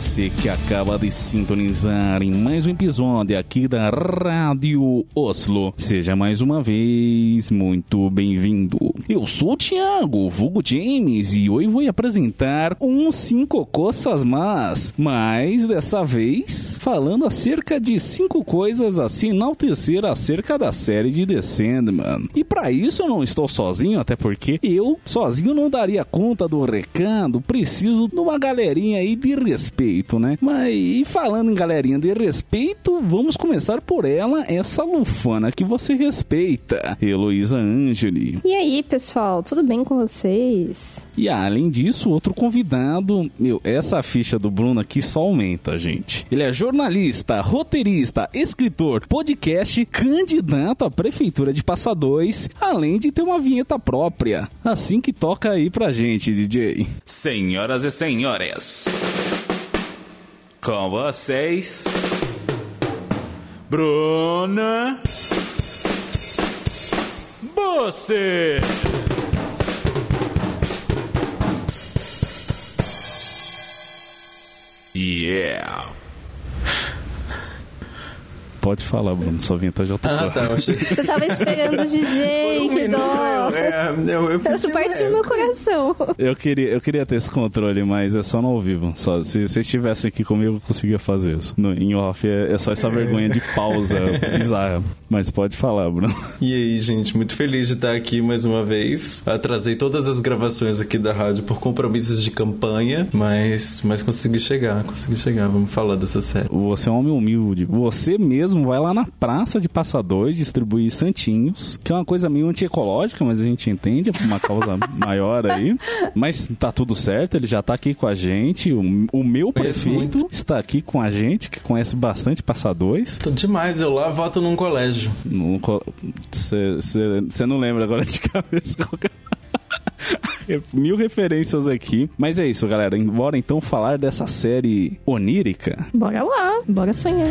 Você que acaba de sintonizar em mais um episódio aqui da Rádio Oslo. Seja mais uma vez muito bem-vindo. Eu sou o Thiago, vulgo James, e hoje vou apresentar um cinco coças más, mas dessa vez falando acerca de cinco coisas a se enaltecer acerca da série de The Sandman. E para isso eu não estou sozinho, até porque eu sozinho não daria conta do recado, preciso de uma galerinha aí de respeito, né? Mas e falando em galerinha de respeito, vamos começar por ela, essa lufana que você respeita, Heloísa Angeli. E aí, pessoal, tudo bem com vocês? E além disso, outro convidado, meu, essa ficha do Bruno aqui só aumenta, gente. Ele é jornalista, roteirista, escritor, podcast, candidato à prefeitura de Passa 2, além de ter uma vinheta própria. Assim que toca aí pra gente, DJ. Senhoras e senhores. Com vocês, Bruna. Você. Yeah. Pode falar, Bruno, sua vinheta já tocou. Ah, tá, eu achei. Você tava esperando o DJ, que dó. É, eu, eu Isso partiu no meu coração. Eu queria, eu queria ter esse controle, mas é só no ao vivo. Só, se vocês estivessem aqui comigo, eu conseguia fazer isso. No, em off é, é só essa vergonha de pausa bizarra. Mas pode falar, Bruno. E aí, gente, muito feliz de estar aqui mais uma vez. Atrasei todas as gravações aqui da rádio por compromissos de campanha, mas, mas consegui chegar, consegui chegar. Vamos falar dessa série. Você é um homem humilde. Você mesmo vai lá na praça de Passa 2 distribuir santinhos, que é uma coisa meio antiecológica, mas a gente entende, é por uma causa maior aí. Mas tá tudo certo, ele já tá aqui com a gente. O, o meu prefeito está aqui com a gente, que conhece bastante Passa 2. Tô demais, eu lá voto num colégio. Você não lembra agora de cabeça é? Mil referências aqui. Mas é isso, galera. Bora então falar dessa série onírica. Bora lá, bora sonhar.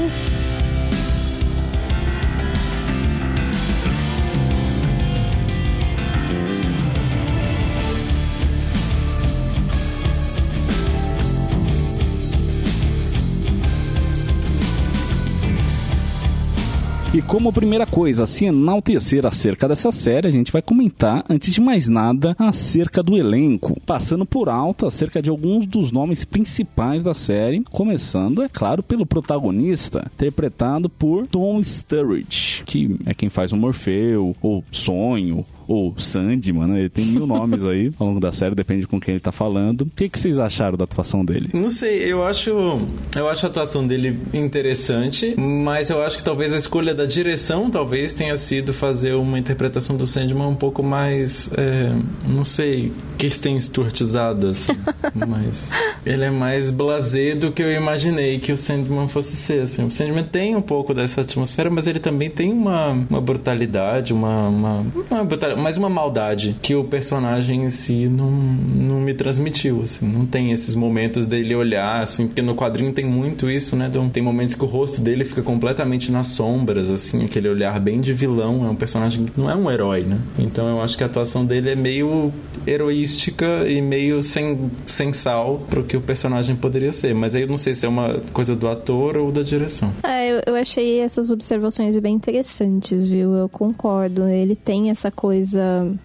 Como primeira coisa, se enaltecer acerca dessa série, a gente vai comentar, antes de mais nada, acerca do elenco, passando por alto acerca de alguns dos nomes principais da série, começando, é claro, pelo protagonista, interpretado por Tom Sturridge, que é quem faz o Morfeu, ou Sonho, ou Sandman, né? Ele tem mil nomes aí ao longo da série, depende com quem ele tá falando. O que, que vocês acharam da atuação dele? Não sei, eu acho, eu acho a atuação dele interessante, mas eu acho que talvez a escolha da direção talvez tenha sido fazer uma interpretação do Sandman um pouco mais, é, não sei, Kirsten Sturtizada, assim, mas ele é mais blasé do que eu imaginei que o Sandman fosse ser, assim. O Sandman tem um pouco dessa atmosfera, mas ele também tem uma, uma brutalidade, uma, uma, uma mas uma maldade que o personagem em si não, não me transmitiu, assim. Não tem esses momentos dele olhar, assim, porque no quadrinho tem muito isso, né? Então, tem momentos que o rosto dele fica completamente nas sombras, assim, aquele olhar bem de vilão. É um personagem que não é um herói, né? Então eu acho que a atuação dele é meio heroística e meio sem, sem sal pro que o personagem poderia ser. Mas aí eu não sei se é uma coisa do ator ou da direção. É, eu, eu achei essas observações bem interessantes, viu? Eu concordo. Ele tem essa coisa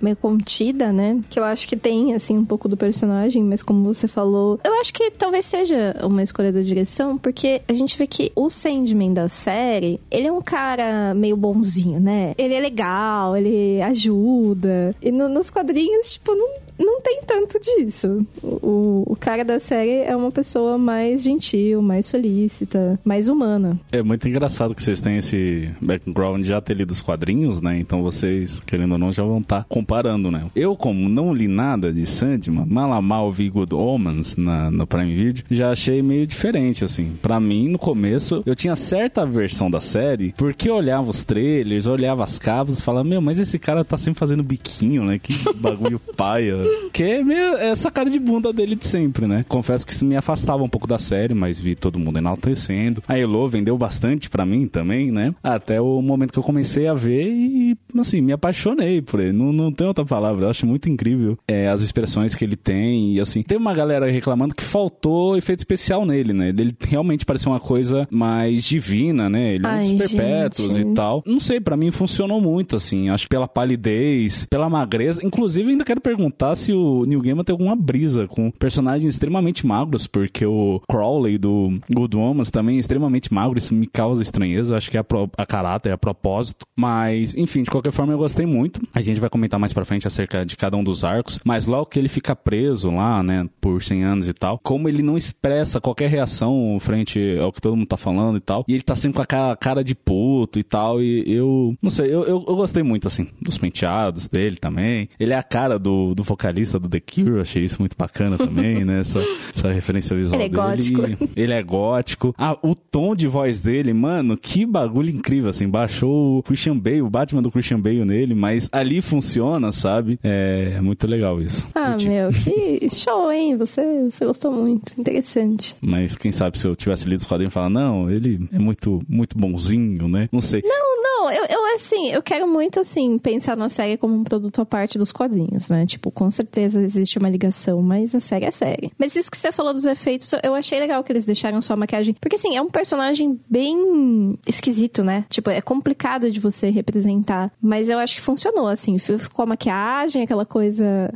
meio contida, né? Que eu acho que tem, assim, um pouco do personagem, mas como você falou, eu acho que talvez seja uma escolha da direção, porque a gente vê que o Sandman da série, ele é um cara meio bonzinho, né? Ele é legal, ele ajuda. E no- nos quadrinhos, tipo, não, não tem tanto disso. O, o cara da série é uma pessoa mais gentil, mais solícita, mais humana. É muito engraçado que vocês têm esse background já ter lido os quadrinhos, né? Então vocês, querendo ou não, já vão estar comparando, né? Eu, como não li nada de Sandman, Malamal vi Good Omens na, no Prime Video, já achei meio diferente, assim. Pra mim, no começo, eu tinha certa versão da série, porque eu olhava os trailers, olhava as capas e falava, meu, mas esse cara tá sempre fazendo biquinho, né? Que bagulho paia. Que é essa cara de bunda dele de sempre, né? Confesso que isso me afastava um pouco da série, mas vi todo mundo enaltecendo. A Elo vendeu bastante pra mim também, né? Até o momento que eu comecei a ver e, assim, me apaixonei por ele. Não, não tem outra palavra. Eu acho muito incrível é, as expressões que ele tem. E, assim, tem uma galera reclamando que faltou efeito especial nele, né? Ele realmente parecia uma coisa mais divina, né? Ele é um dos perpétuos e tal. Não sei, pra mim funcionou muito, assim. Acho que pela palidez, pela magreza. Inclusive, ainda quero perguntar se o Neil Gaiman tem alguma brisa com personagens extremamente magros, porque o Crowley do Good Omens também é extremamente magro. Isso me causa estranheza. Acho que é a, pro- a caráter, a propósito. Mas, enfim, de qualquer forma, eu gostei muito. A gente vai comentar mais pra frente acerca de cada um dos arcos. Mas logo que ele fica preso lá, né, por 100 anos e tal, como ele não expressa qualquer reação frente ao que todo mundo tá falando e tal, e ele tá sempre com aquela cara de puto e tal, e eu, não sei, eu, eu, eu gostei muito, assim, dos penteados dele também. Ele é a cara do, do vocalista do The Cure, achei isso muito bacana também, né, essa, essa referência visual Ele é dele. gótico. Ele é gótico. Ah, o tom de voz dele, mano, que bagulho incrível, assim, baixou o Christian Bale, o Batman do Christian Bale nele, mas ali funciona, sabe? É muito legal isso. Ah, Curti. meu, que show, hein? Você, você gostou muito. Interessante. Mas quem sabe se eu tivesse lido os quadrinhos e falar, não, ele é muito, muito bonzinho, né? Não sei. Não, não, eu, eu assim, eu quero muito, assim, pensar na série como um produto à parte dos quadrinhos, né? Tipo, com certeza existe uma ligação, mas a série é série. Mas isso que você falou dos efeitos, eu achei legal que eles deixaram só a maquiagem. Porque, assim, é um personagem bem esquisito, né? Tipo, é complicado de você representar. Mas eu acho que funcionou, assim. Ficou a maquiagem, aquela coisa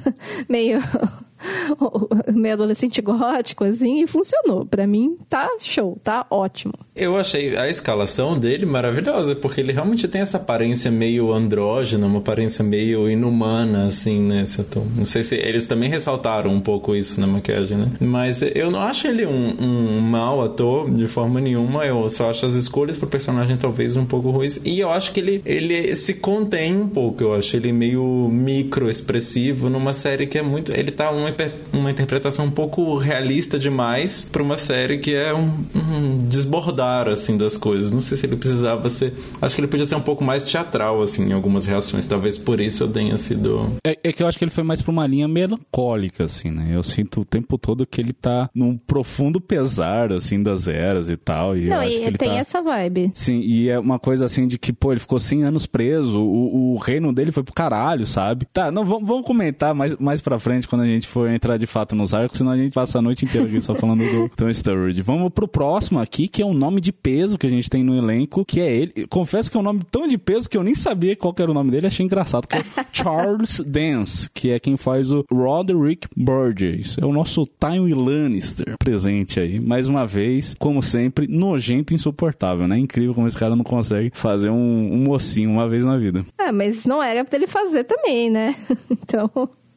meio. Meio adolescente gótico, assim, e funcionou. Pra mim, tá show, tá ótimo. Eu achei a escalação dele maravilhosa, porque ele realmente tem essa aparência meio andrógena, uma aparência meio inumana, assim, né? esse ator. Não sei se eles também ressaltaram um pouco isso na maquiagem, né? Mas eu não acho ele um, um mau ator de forma nenhuma, eu só acho as escolhas pro personagem talvez um pouco ruins. E eu acho que ele, ele se contém um pouco, eu acho ele meio micro-expressivo numa série que é muito. Ele tá hiper- uma interpretação um pouco realista demais pra uma série que é um, um desbordar, assim, das coisas. Não sei se ele precisava ser. Acho que ele podia ser um pouco mais teatral, assim, em algumas reações. Talvez por isso eu tenha sido. É, é que eu acho que ele foi mais pra uma linha melancólica, assim, né? Eu sinto o tempo todo que ele tá num profundo pesar, assim, das eras e tal. E eu Não, e ele tem tá... essa vibe. Sim, e é uma coisa assim de que, pô, ele ficou 100 anos preso, o, o reino dele foi pro caralho, sabe? Tá, não, vamos, vamos comentar mais, mais pra frente quando a gente for entrar de fato nos arcos, senão a gente passa a noite inteira aqui só falando do Tom Sturridge. Vamos pro próximo aqui, que é um nome de peso que a gente tem no elenco, que é ele. Confesso que é um nome tão de peso que eu nem sabia qual era o nome dele, achei engraçado, que é Charles Dance, que é quem faz o Roderick Burgess. É o nosso Tywin Lannister presente aí. Mais uma vez, como sempre, nojento e insuportável, né? Incrível como esse cara não consegue fazer um, um mocinho uma vez na vida. Ah, mas não era pra ele fazer também, né? Então.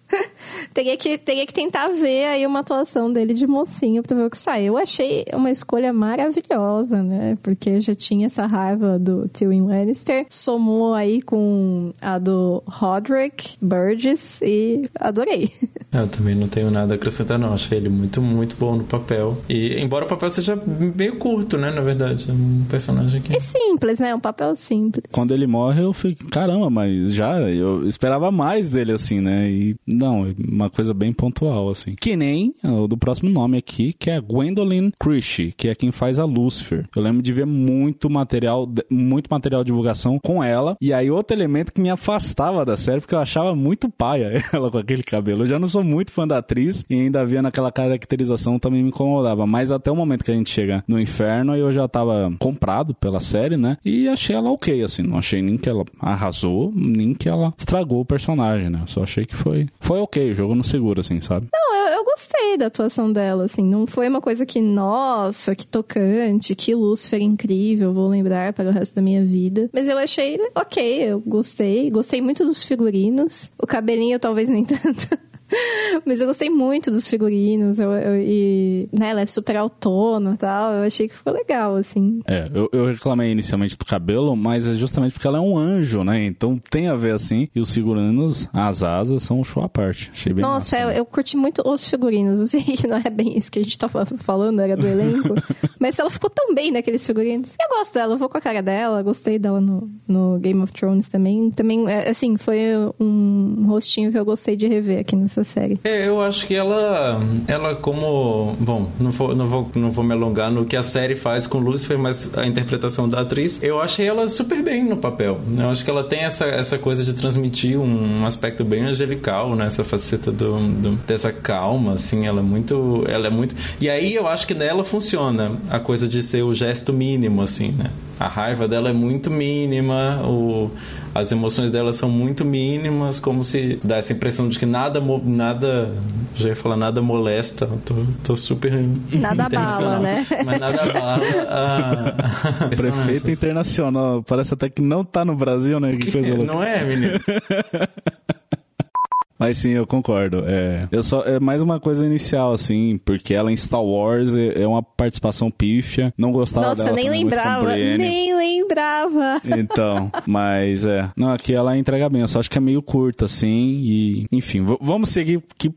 teria, que, teria que tentar ver aí uma atuação dele de mocinho pra ver o que sai. Eu achei uma escolha maravilhosa, né? Porque já tinha essa raiva do Tywin Lannister. Somou aí com a do Roderick Burgess e adorei. Eu também não tenho nada a acrescentar, não. Achei ele muito, muito bom no papel. E embora o papel seja meio curto, né? Na verdade, é um personagem que. É simples, né? Um papel simples. Quando ele morre, eu fico, caramba, mas já eu esperava mais dele, assim, né? E não, uma coisa bem pontual, assim. Que nem o do próximo nome aqui, que é Gwendolyn Christie, que é quem faz a Lucifer. Eu lembro de ver muito material, muito material de divulgação com ela. E aí, outro elemento que me afastava da série, porque eu achava muito paia ela com aquele cabelo. Eu já não sou muito fã da atriz e ainda via naquela caracterização também me incomodava. Mas até o momento que a gente chega no inferno, eu já tava comprado pela série, né? E achei ela ok, assim. Não achei nem que ela arrasou, nem que ela estragou o personagem, né? Só achei que foi, foi ok. O jogo não segura, assim, sabe? Não, eu, eu gostei da atuação dela, assim. Não foi uma coisa que, nossa, que tocante, que Lúcifer incrível, vou lembrar para o resto da minha vida. Mas eu achei ok, eu gostei. Gostei muito dos figurinos. O cabelinho talvez nem tanto. Mas eu gostei muito dos figurinos. Eu, eu- e né, ela é super autona e tal. Eu achei que ficou legal, assim. É, eu, eu reclamei inicialmente do cabelo, mas é justamente porque ela é um anjo, né? Então tem a ver assim. E os figurinos, as asas, são um show à parte. Achei bem Nossa, massa, eu, né? eu curti muito os figurinos. Eu sei que não é bem isso que a gente tava falando, era do elenco. mas ela ficou tão bem naqueles figurinos. Eu gosto dela, eu vou com a cara dela. Gostei dela no, no Game of Thrones também. Também, é, assim, foi um rostinho que eu gostei de rever aqui nessa série. É, eu acho que ela, ela como, bom, não vou, não vou, não vou me alongar no que a série faz com Lucifer, mas a interpretação da atriz, eu achei ela super bem no papel. Eu acho que ela tem essa, essa coisa de transmitir um aspecto bem angelical, né? Essa faceta do, do- dessa calma, assim, ela é muito, ela é muito. E aí eu acho que nela funciona a coisa de ser o gesto mínimo, assim, né? A raiva dela é muito mínima, o as emoções dela são muito mínimas, como se dá essa impressão de que nada, nada, já ia falar nada molesta, tô, tô super Nada internacional. abala, né? Mas nada abala a, a Prefeito internacional. Parece até que não tá no Brasil, né? Que coisa louca. Não é, menino? Mas sim, eu concordo. É, eu só, é mais uma coisa inicial, assim, porque ela em Star Wars é, é uma participação pífia. Não gostava Nossa, dela nem muito como lembrava. Nem lembrava. Então, mas é. Não, aqui ela entrega bem. Eu só acho que é meio curta, assim. E, enfim, vamos seguir com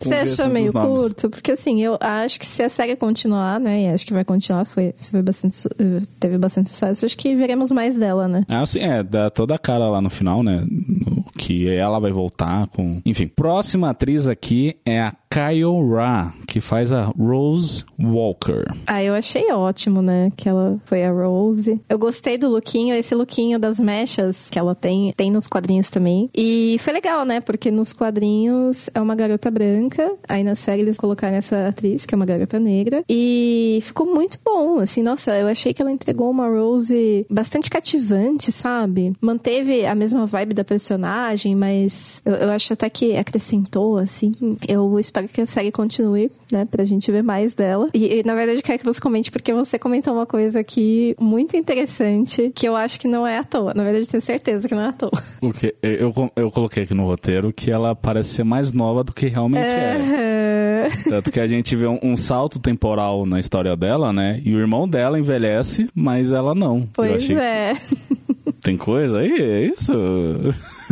Você achou meio nomes. curto? Porque assim, eu acho que se a série continuar, né? E acho que vai continuar, foi, foi bastante, eh, teve bastante sucesso. Acho que veremos mais dela, né? Ah, sim, é, dá toda a cara lá no final, né? no- que ela vai voltar com. Enfim, próxima atriz aqui é a Kyle Ra, que faz a Rose Walker. Ah, eu achei ótimo, né? Que ela foi a Rose. Eu gostei do lookinho, esse lookinho das mechas que ela tem, tem nos quadrinhos também. E foi legal, né? Porque nos quadrinhos é uma garota branca, aí na série eles colocaram essa atriz, que é uma garota negra. E ficou muito bom, assim, nossa, eu achei que ela entregou uma Rose bastante cativante, sabe? Manteve a mesma vibe da personagem, mas eu, eu acho até que acrescentou, assim. Eu espero que a série continue, né? Pra gente ver mais dela. E, e, na verdade, eu quero que você comente, porque você comentou uma coisa aqui muito interessante, que eu acho que não é à toa. Na verdade, eu tenho certeza que não é à toa. O que eu, eu, coloquei aqui no roteiro que ela parece ser mais nova do que realmente é. É. Tanto que a gente vê um, um salto temporal na história dela, né? E o irmão dela envelhece, mas ela não. Pois que é. Tem coisa aí? É isso?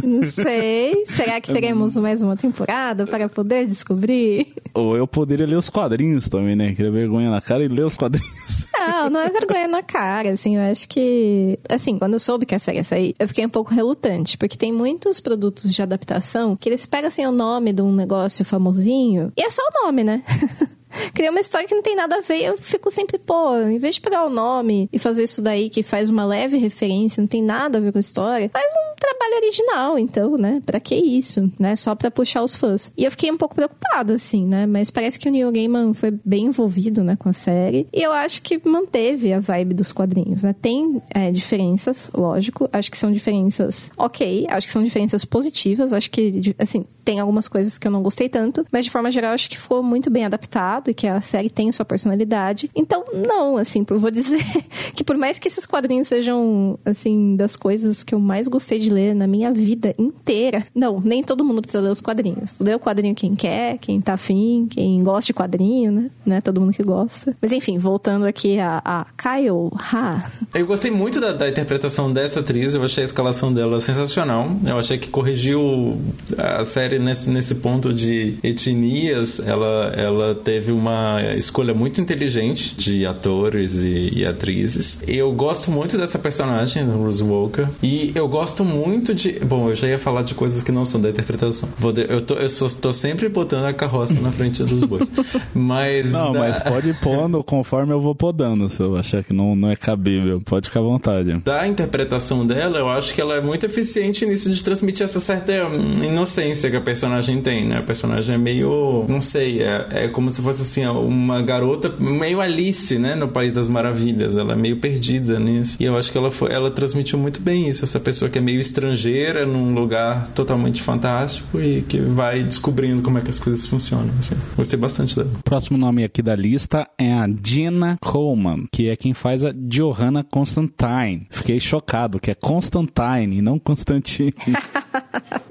Não sei. Será que teremos mais uma temporada para poder descobrir? Ou eu poderia ler os quadrinhos também, né? Queria vergonha na cara e ler os quadrinhos. Não, não é vergonha na cara, assim, eu acho que... Assim, quando eu soube que a série ia sair, eu fiquei um pouco relutante, porque tem muitos produtos de adaptação que eles pegam, assim, o nome de um negócio famosinho, e é só o nome, né? Cria uma história que não tem nada a ver. Eu fico sempre, pô, em vez de pegar o nome e fazer isso daí que faz uma leve referência, não tem nada a ver com a história, faz um trabalho original, então, né? Pra que isso, né? Só pra puxar os fãs. E eu fiquei um pouco preocupada, assim, né? Mas parece que o Neil Gaiman foi bem envolvido, né, com a série. E eu acho que manteve a vibe dos quadrinhos, né? Tem é, diferenças, lógico. Acho que são diferenças ok. Acho que são diferenças positivas. Acho que, assim, tem algumas coisas que eu não gostei tanto. Mas, de forma geral, acho que ficou muito bem adaptado e que a série tem sua personalidade. Então, não, assim, eu vou dizer que por mais que esses quadrinhos sejam, assim, das coisas que eu mais gostei de ler na minha vida inteira, não, nem todo mundo precisa ler os quadrinhos. Lê o quadrinho quem quer, quem tá afim, quem gosta de quadrinho, né? Não é todo mundo que gosta. Mas enfim, voltando aqui a, a Kyle Ha. Eu gostei muito da, da interpretação dessa atriz, eu achei a escalação dela sensacional. Eu achei que corrigiu a série nesse, nesse ponto de etnias. Ela, ela teve uma escolha muito inteligente de atores e, e atrizes. Eu gosto muito dessa personagem, Rose Walker. E eu gosto muito de. Bom, eu já ia falar de coisas que não são da interpretação. Vou de- eu tô, eu só, tô sempre botando a carroça na frente dos bois. Mas. Não, da- mas pode pondo conforme eu vou podando, se eu achar que não, não é cabível. Pode ficar à vontade. da interpretação dela, eu acho que ela é muito eficiente nisso de transmitir essa certa hum, inocência que a personagem tem, né? A personagem é meio, não sei, é, é como se fosse assim, uma garota meio Alice, né? No País das Maravilhas. Ela é meio perdida nisso. E eu acho que ela, foi, ela transmitiu muito bem isso. Essa pessoa que é meio estrangeira num lugar totalmente fantástico e que vai descobrindo como é que as coisas funcionam. Assim. Gostei bastante dela. Próximo nome aqui da lista é a Gina Coleman, que é quem faz a Johanna Constantine. Fiquei chocado que é Constantine e não Constantine.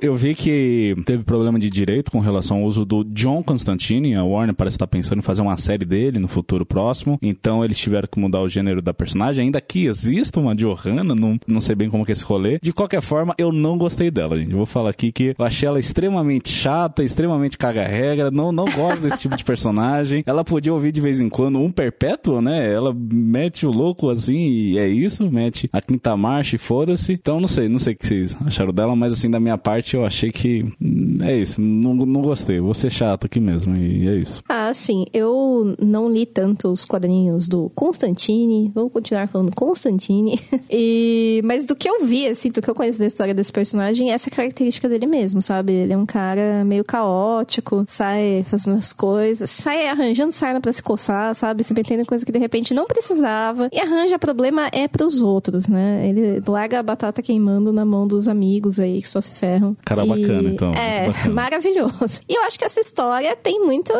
Eu vi que teve teve problema de direito com relação ao uso do John Constantine. A Warner parece estar pensando em fazer uma série dele no futuro próximo. Então eles tiveram que mudar o gênero da personagem. Ainda que exista uma Johanna, não, não sei bem como que é esse rolê. De qualquer forma, eu não gostei dela, gente. Vou falar aqui que eu achei ela extremamente chata, extremamente caga-regra. Não, não gosto desse tipo de personagem. Ela podia ouvir de vez em quando um perpétuo, né? Ela mete o louco assim e é isso. Mete a quinta marcha e foda-se. Então não sei, não sei o que vocês acharam dela, mas assim, da minha parte eu achei que hum, é isso. Não, não gostei. Vou ser chato aqui mesmo e é isso. Ah, sim. Eu não li tanto os quadrinhos do Constantine. Vou continuar falando Constantine. e... Mas do que eu vi, assim, do que eu conheço da história desse personagem, essa é característica dele mesmo, sabe? Ele é um cara meio caótico, sai fazendo as coisas, sai arranjando sarna pra se coçar, sabe? Se metendo em coisa que de repente não precisava. E arranja problema é pros outros, né? Ele larga a batata queimando na mão dos amigos aí que só se ferram. Cara E- bacana, então. É, bacana. maravilhoso. E eu acho que essa história tem muito,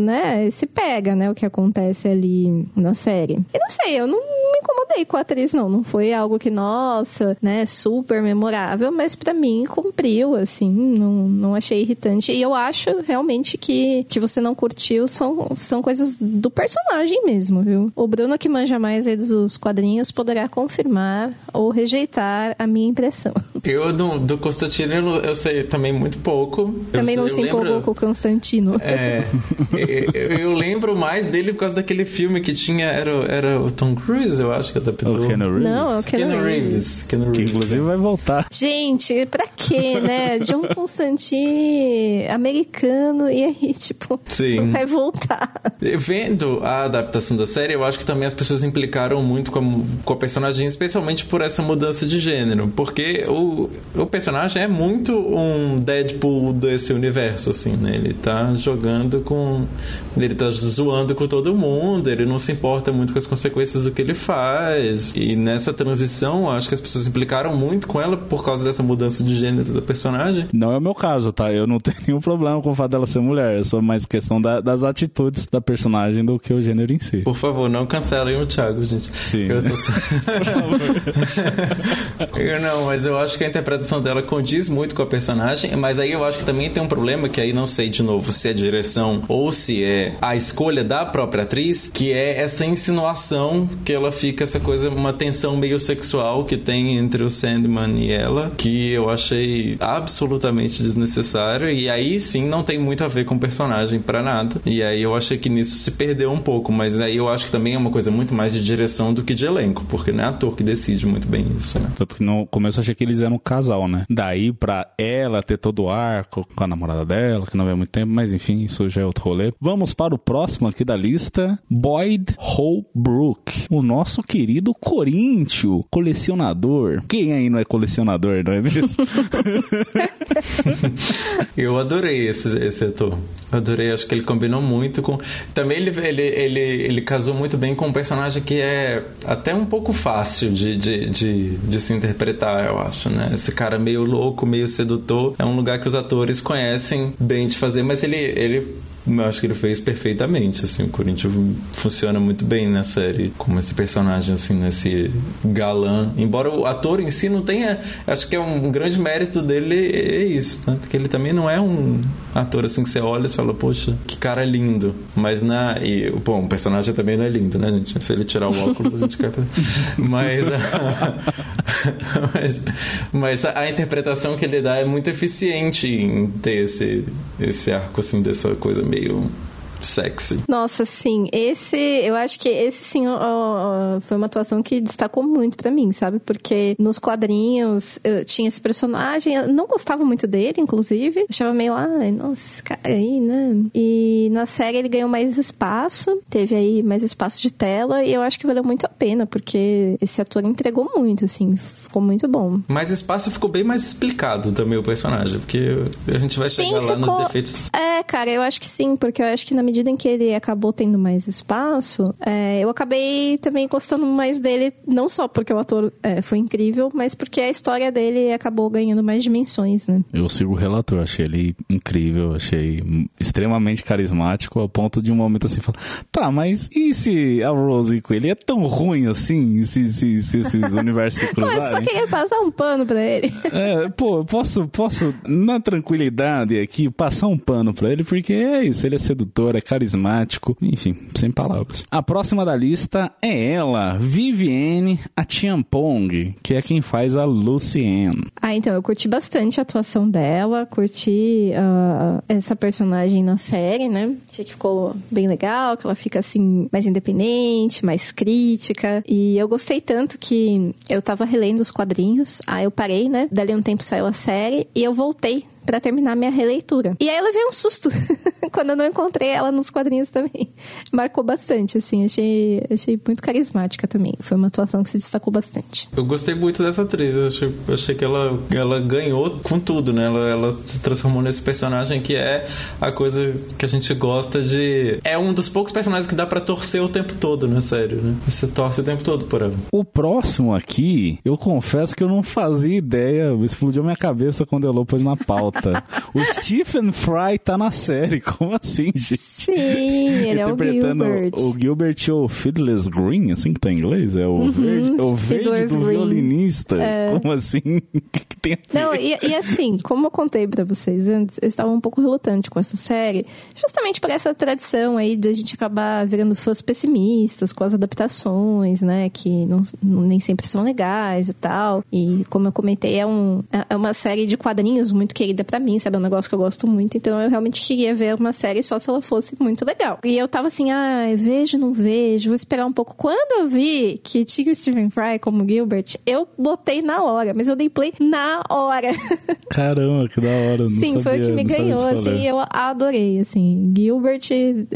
né? Se pega, né? O que acontece ali na série. E não sei, eu não me incomodei com a atriz, não. Não foi algo que, nossa, né? Super memorável, mas pra mim cumpriu, assim. Não, não achei irritante. E eu acho realmente que, que você não curtiu são, são coisas do personagem mesmo, viu? O Bruno, que manja mais aí dos quadrinhos, poderá confirmar ou rejeitar a minha impressão. Eu, do, do Constantino, eu, sei também muito pouco. Também eu, não eu se lembro- empolgou com o Constantino. É, eu, eu lembro mais dele por causa daquele filme que tinha. Era, era o Tom Cruise, eu acho que adaptou. O Keanu Reeves. Não, é o Keanu Keanu Reeves. Reeves. Keanu Que Reeves. inclusive vai voltar. Gente, pra quê, né? John Constantine, americano, e aí, tipo, Sim. vai voltar. Vendo a adaptação da série, eu acho que também as pessoas implicaram muito com, com a personagem, especialmente por essa mudança de gênero. Porque o, o personagem é muito um Deadpool desse universo, assim, né? Ele tá jogando com. Ele tá zoando com todo mundo, ele não se importa muito com as consequências do que ele faz. E nessa transição, acho que as pessoas implicaram muito com ela por causa dessa mudança de gênero da personagem. Não é o meu caso, tá? Eu não tenho nenhum problema com o fato dela ser mulher. É só mais questão da- das atitudes da personagem do que o gênero em si. Por favor, não cancelem o Thiago, gente. Sim. Eu tô só... eu não, mas eu acho que a interpretação dela condiz muito com a personagem, mas aí eu acho que também tem um problema que aí não sei de novo se é direção ou se é a escolha da própria atriz, que é essa insinuação que ela fica essa coisa, uma tensão meio sexual que tem entre o Sandman e ela, que eu achei absolutamente desnecessário e aí sim não tem muito a ver com o personagem pra nada. E aí eu achei que nisso se perdeu um pouco, mas aí eu acho que também é uma coisa muito mais de direção do que de elenco, porque não é ator que decide muito bem isso, né? Tanto que no começo eu achei que eles eram um casal, né? Daí pra ela ter todo o arco com a namorada dela, que não vê muito tempo, mas enfim, isso já é outro rolê. Vamos para o próximo aqui da lista: Boyd Holbrook, o nosso querido Coríntio, colecionador. Quem aí não é colecionador, não é mesmo? Eu adorei esse, esse ator. Adorei, acho que ele combinou muito com. Também ele, ele, ele, ele casou muito bem com um personagem que é até um pouco fácil de, de, de, de se interpretar, eu acho, né? Esse cara meio louco, meio sedutor. É um lugar que os atores conhecem bem de fazer, mas ele. ele eu acho que ele fez perfeitamente, assim, o Corinthians funciona muito bem na série, como esse personagem, assim, nesse galã. Embora o ator em si não tenha, acho que é um grande mérito dele é isso, né? Que ele também não é um ator, assim, que você olha e fala, poxa, que cara lindo. Mas na, e, bom, o personagem também não é lindo, né, gente? Se ele tirar o óculos, a gente pra... Mas, mas, mas a, a interpretação que ele dá é muito eficiente em ter esse, esse arco, assim, dessa coisa meio sexy. Nossa, sim. Esse, eu acho que esse sim ó, ó, foi uma atuação que destacou muito pra mim, sabe? Porque nos quadrinhos eu tinha esse personagem, eu não gostava muito dele, inclusive. Achava meio, ai, nossa, esse cara aí, né? E na série ele ganhou mais espaço, teve aí mais espaço de tela, e eu acho que valeu muito a pena, porque esse ator entregou muito, assim, ficou muito bom. Mas espaço ficou bem mais explicado também o personagem, porque a gente vai Sim, chegar lá nos ficou- defeitos. É, cara, eu acho que sim, porque eu acho que na medida em que ele acabou tendo mais espaço, é, eu acabei também gostando mais dele, não só porque o ator é, foi incrível, mas porque a história dele acabou ganhando mais dimensões, né? Eu sigo o relator, achei ele incrível, achei extremamente carismático, ao ponto de um momento assim falar, tá, mas e se a Rose com ele é tão ruim assim, se, se, se esses universos se só cruzarem? Queria passar um pano pra ele. É, pô, posso, posso, na tranquilidade aqui, passar um pano pra ele, porque é isso, ele é sedutor, é carismático, enfim, sem palavras. A próxima da lista é ela, Vivienne Achiampong, que é quem faz a Lucienne. Ah, então, eu curti bastante a atuação dela, curti ah, essa personagem na série, né? Achei que ficou bem legal, que ela fica assim, mais independente, mais crítica. E eu gostei tanto que eu tava relendo os quadrinhos, aí eu parei, né? Dali um tempo saiu a série e eu voltei pra terminar minha releitura. E aí eu levei um susto quando eu não encontrei ela nos quadrinhos também. Marcou bastante, assim, achei, achei muito carismática também. Foi uma atuação que se destacou bastante. Eu gostei muito dessa atriz. Eu achei, achei que ela, ela ganhou com tudo, né? Ela, ela se transformou nesse personagem que é a coisa que a gente gosta de. É um dos poucos personagens que dá pra torcer o tempo todo, né? Sério, né? Você torce o tempo todo por ela. O próximo aqui, eu confesso que eu não fazia ideia, explodiu minha cabeça quando eu pôs na pauta. O Stephen Fry tá na série, como assim, gente? Sim, ele é o Gilbert. o Gilbert ou Fiddler's Green, assim que tá em inglês? É o verde, é o verde Fiddler's do Green. violinista. Como assim? O que, que tem a ver? Não, e, e assim, como eu contei pra vocês antes, eu estava um pouco relutante com essa série, justamente por essa tradição aí de a gente acabar virando fãs pessimistas com as adaptações, né, que não, nem sempre são legais e tal. E como eu comentei, é, um, é- é uma série de quadrinhos muito querida pra mim, sabe? É um negócio que eu gosto muito, então eu realmente queria ver uma série só se ela fosse muito legal. E eu tava assim, ah, vejo, não vejo, vou esperar um pouco. Quando eu vi que tinha o Stephen Fry como Gilbert, eu botei na hora, mas eu dei play na hora. Caramba, que da hora. Sim, foi o sabia- que me sabia ganhou, assim, eu adorei, assim. Gilbert,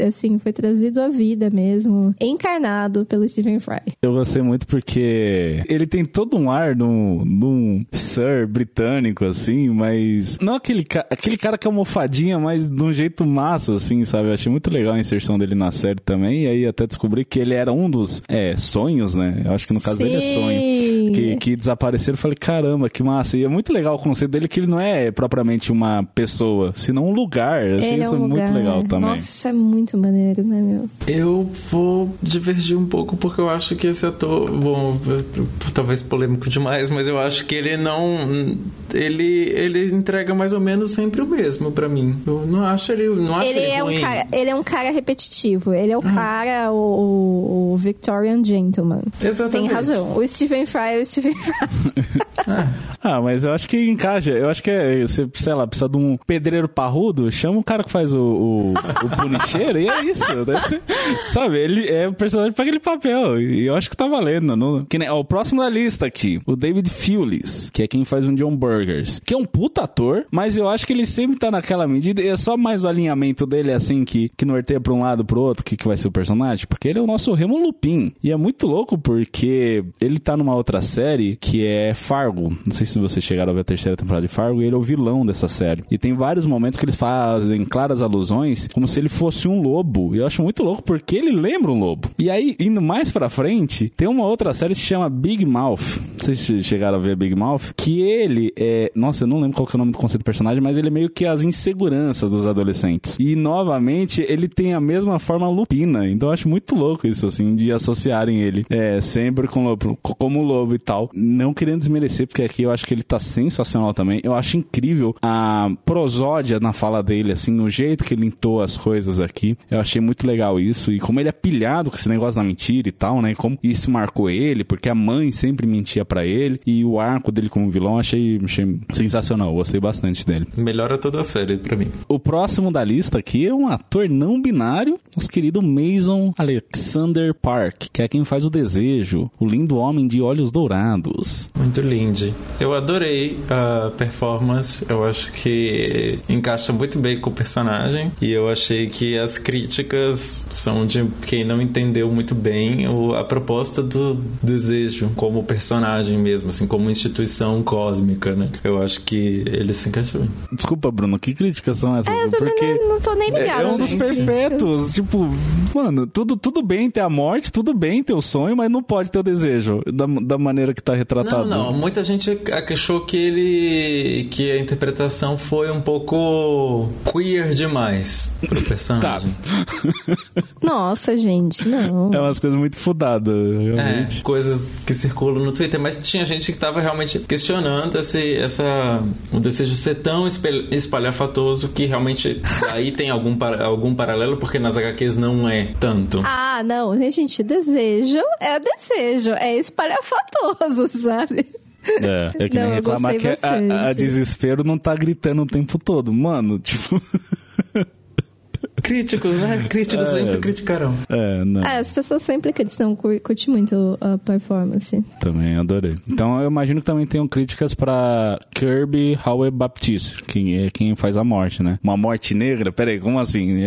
assim, foi trazido à vida mesmo, encarnado pelo Stephen Fry. Eu gostei muito porque ele tem todo um ar de um, de um Sir britânico, assim, mas não aquele, ca- aquele cara que é almofadinha, mas de um jeito massa, assim, sabe? Eu achei muito legal a inserção dele na série também, e aí até descobri que ele era um dos é, sonhos, né? Eu acho que no caso dele é sonho. Que, que desapareceram, eu falei, caramba, que massa. E é muito legal o conceito dele que ele não é propriamente uma pessoa, senão um lugar. Eu achei Ele é isso um muito lugar. legal também. Nossa, isso é muito maneiro, né, meu? Eu vou divergir um pouco porque eu acho que esse ator, bom, talvez polêmico demais, mas eu acho que ele não, ele ele entrega mais ou menos sempre o mesmo pra mim. Eu não acho ele, não acho Ele ele, é, um ruim. cara, ele é um cara repetitivo. Ele é o cara, o, o- o Victorian Gentleman. Exatamente. Tem razão. O Stephen Fry é o Fry. Ah, mas eu acho que encaixa. Eu acho que é, você, sei lá, precisa de um pedreiro parrudo, chama o cara que faz o, o, o punicheiro e é isso. Ser- sabe, ele é o personagem pra aquele papel. E eu acho que tá valendo. Que nem, ó, o próximo da lista aqui, o David Fulis, que é quem faz o John Burgers, que é um puta ator, mas eu acho que ele sempre tá naquela medida, e é só mais o alinhamento dele, assim, que, que norteia pra um lado pro outro, que, que vai ser o personagem, porque ele é o nosso Remo Lupin. E é muito louco porque ele tá numa outra série que é Fargo. Não sei se vocês chegaram a ver a terceira temporada de Fargo, ele é o vilão dessa série. E tem vários momentos que eles fazem claras alusões como se ele fosse um lobo. E eu acho muito louco porque ele lembra um lobo. E aí, indo mais pra frente, tem uma outra série que se chama Big Mouth. Se chegaram a ver Big Mouth. Que ele é. Nossa, eu não lembro qual que é o nome do conceito do personagem, mas ele é meio que as inseguranças dos adolescentes. E novamente, ele tem a mesma forma lupina. Então eu acho muito louco isso, assim, de associarem ele é, sempre com lobo, como lobo e tal. Não querendo desmerecer, porque aqui eu acho que ele tá sensacional também. Eu acho incrível a prosódia na fala dele, assim, no jeito que ele entoa as coisas aqui. Eu achei muito legal isso. E como ele é pilhado com esse negócio da mentira e tal, né? Como isso marcou ele, porque a mãe sempre mentia pra ele. E o arco dele como vilão achei, achei sensacional. Gostei bastante dele. Melhora toda a série pra mim. O próximo da lista aqui é um ator não binário, nosso querido Mason Alexander Park, que é quem faz o desejo, o lindo homem de olhos dourados. Muito lindo. Eu adorei a performance, eu acho que encaixa muito bem com o personagem e eu achei que as críticas são de quem não entendeu muito bem a proposta do desejo como personagem mesmo, assim, como instituição cósmica, né? Eu acho que ele se encaixou bem. Desculpa, Bruno, que críticas são essas? É, eu também Porque não, não tô nem ligada. é um dos gente. perpétuos. Tipo, mano, tudo, tudo bem ter a morte, tudo bem ter o sonho, mas não pode ter o desejo da, da maneira que tá retratado. Não, não. Muita gente achou que ele. que a interpretação foi um pouco queer demais pro Tá. personagem. Nossa, gente, não. É umas coisas muito fudadas, É, realmente. coisas que circulam no Twitter, mas tinha gente que tava realmente questionando esse, essa, o desejo ser tão espalhafatoso que realmente aí tem algum, para- algum paralelo, porque nas HQs não é tanto. Ah, não, gente, desejo é desejo, é espalhafatoso, sabe? É, é que Não, nem reclamar que a, a desespero não tá gritando o tempo todo. Mano, tipo. Críticos, né? Críticos É. sempre criticarão. É, não. É, as pessoas sempre cur- curte muito a performance. Também adorei. Então eu imagino que também tenham críticas pra Kirby Howell Baptiste, que é quem faz a morte, né? Uma morte negra? Peraí, como assim?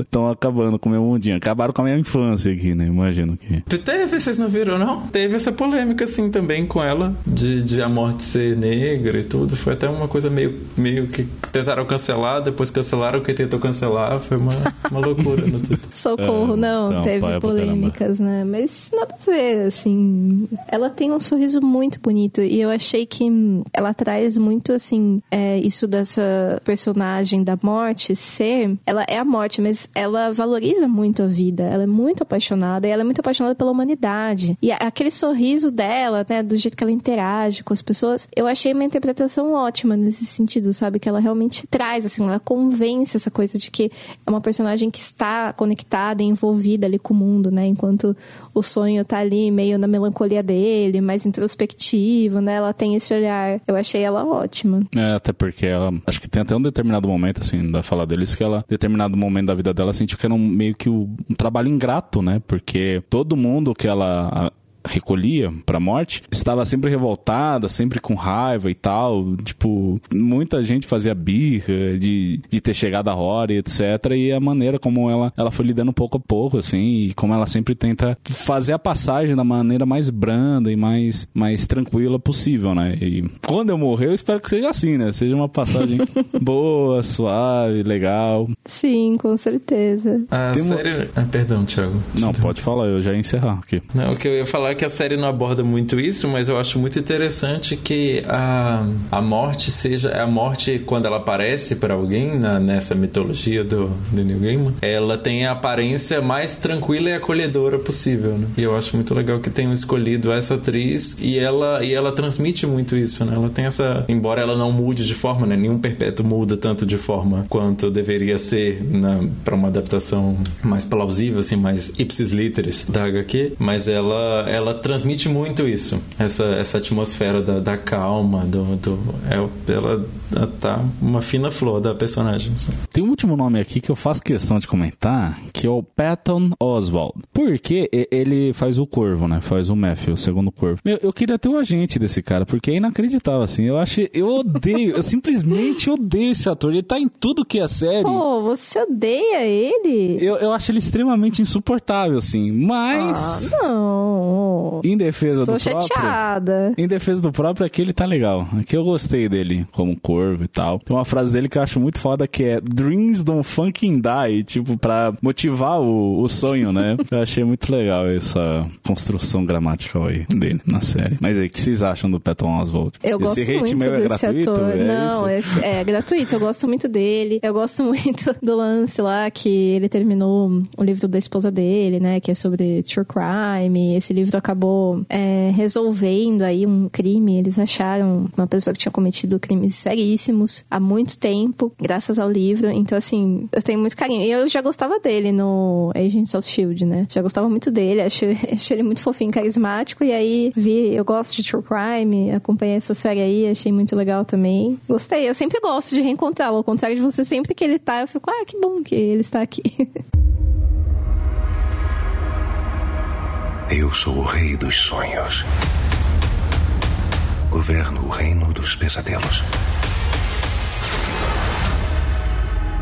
Estão acabando com o meu mundinho. Acabaram com a minha infância aqui, né? Imagino que. Teve, vocês não viram, não? Teve essa polêmica, assim, também com ela, de, de a morte ser negra e tudo. Foi até uma coisa meio, meio que tentaram cancelar, depois cancelaram quem tentou cancelar. Foi uma, uma loucura no Twitter. Socorro, É, não, então, teve pra polêmicas, né? Mas nada a ver, assim. Ela tem um sorriso muito bonito e eu achei que ela traz muito, assim, é, isso dessa personagem da morte ser. Ela é a morte, mas ela valoriza muito a vida. Ela é muito apaixonada e ela é muito apaixonada pela humanidade. E aquele sorriso dela, né, do jeito que ela interage com as pessoas, eu achei uma interpretação ótima nesse sentido, sabe? Que ela realmente traz, assim, ela convence essa coisa de que é uma personagem que está conectada e envolvida ali com o mundo, né? Enquanto o sonho tá ali meio na melancolia dele, mais introspectivo, né? Ela tem esse olhar. Eu achei ela ótima. É, até porque ela. Acho que tem até um determinado momento, assim, da fala deles, que ela, determinado momento da vida dela, sentiu que era um, meio que um, um trabalho ingrato, né? Porque todo mundo que ela. Recolhia pra morte, estava sempre revoltada, sempre com raiva e tal. Tipo, muita gente fazia birra de, de ter chegado a hora e etc. E a maneira como ela, ela foi lidando pouco a pouco, assim, e como ela sempre tenta fazer a passagem da maneira mais branda e mais, mais tranquila possível, né? E quando eu morrer, eu espero que seja assim, né? Seja uma passagem boa, suave, legal. Sim, com certeza. A Tem uma- série... Ah, perdão, Thiago. Não, pode falar, eu já ia encerrar aqui. Não, o que eu ia falar que a série não aborda muito isso, mas eu acho muito interessante que a, a morte seja. A morte, quando ela aparece para alguém na- nessa mitologia do, do New Gaiman, ela tem a aparência mais tranquila e acolhedora possível, né? E eu acho muito legal que tenham escolhido essa atriz e ela, e ela transmite muito isso, né? Ela tem essa. Embora ela não mude de forma, né? Nenhum perpétuo muda tanto de forma quanto deveria ser para uma adaptação mais plausível, assim, mais ipsis literis da HQ, mas ela, ela transmite muito isso, essa, essa atmosfera da, da calma, do, do é, ela tá uma fina flor da personagem. sabe? Tem um último nome aqui que eu faço questão de comentar, que é o Patton Oswald. Porque ele faz o Corvo, né? Faz o Matthew, o segundo Corvo. Meu, eu queria ter o agente desse cara, porque é inacreditável, assim. Eu acho, eu odeio, eu simplesmente odeio esse ator. Ele tá em tudo que é série. Pô, você odeia ele? Eu, eu acho ele extremamente insuportável, assim. Mas, Ah, não. Em defesa do próprio... chateada. Em defesa do próprio, aqui ele tá legal. Aqui eu gostei dele como corvo e tal. Tem uma frase dele que eu acho muito foda que é Dreams don't fucking die, tipo, pra motivar o, o sonho, né? Eu achei muito legal essa construção gramatical aí dele na série. Mas aí, o que vocês acham do Patton Oswalt? Eu Esse gosto hate muito meu é desse gratuito? ator. É não, isso? é, é gratuito. Eu gosto muito dele. Eu gosto muito do lance lá que ele terminou o livro da esposa dele, né? Que é sobre true crime. Esse livro acabou é, resolvendo aí um crime. Eles acharam uma pessoa que tinha cometido crimes seríssimos há muito tempo, graças ao livro. Então, assim, eu tenho muito carinho. E eu já gostava dele no Agents of Shield, né? Já gostava muito dele. Acho, acho ele muito fofinho, carismático. E aí vi, eu gosto de True Crime, acompanhei essa série aí, achei muito legal também. Gostei. Eu sempre gosto de reencontrá-lo. Ao contrário de você, sempre que ele tá, eu fico, ah, que bom que ele está aqui. Eu sou o rei dos sonhos. Governo o reino dos pesadelos.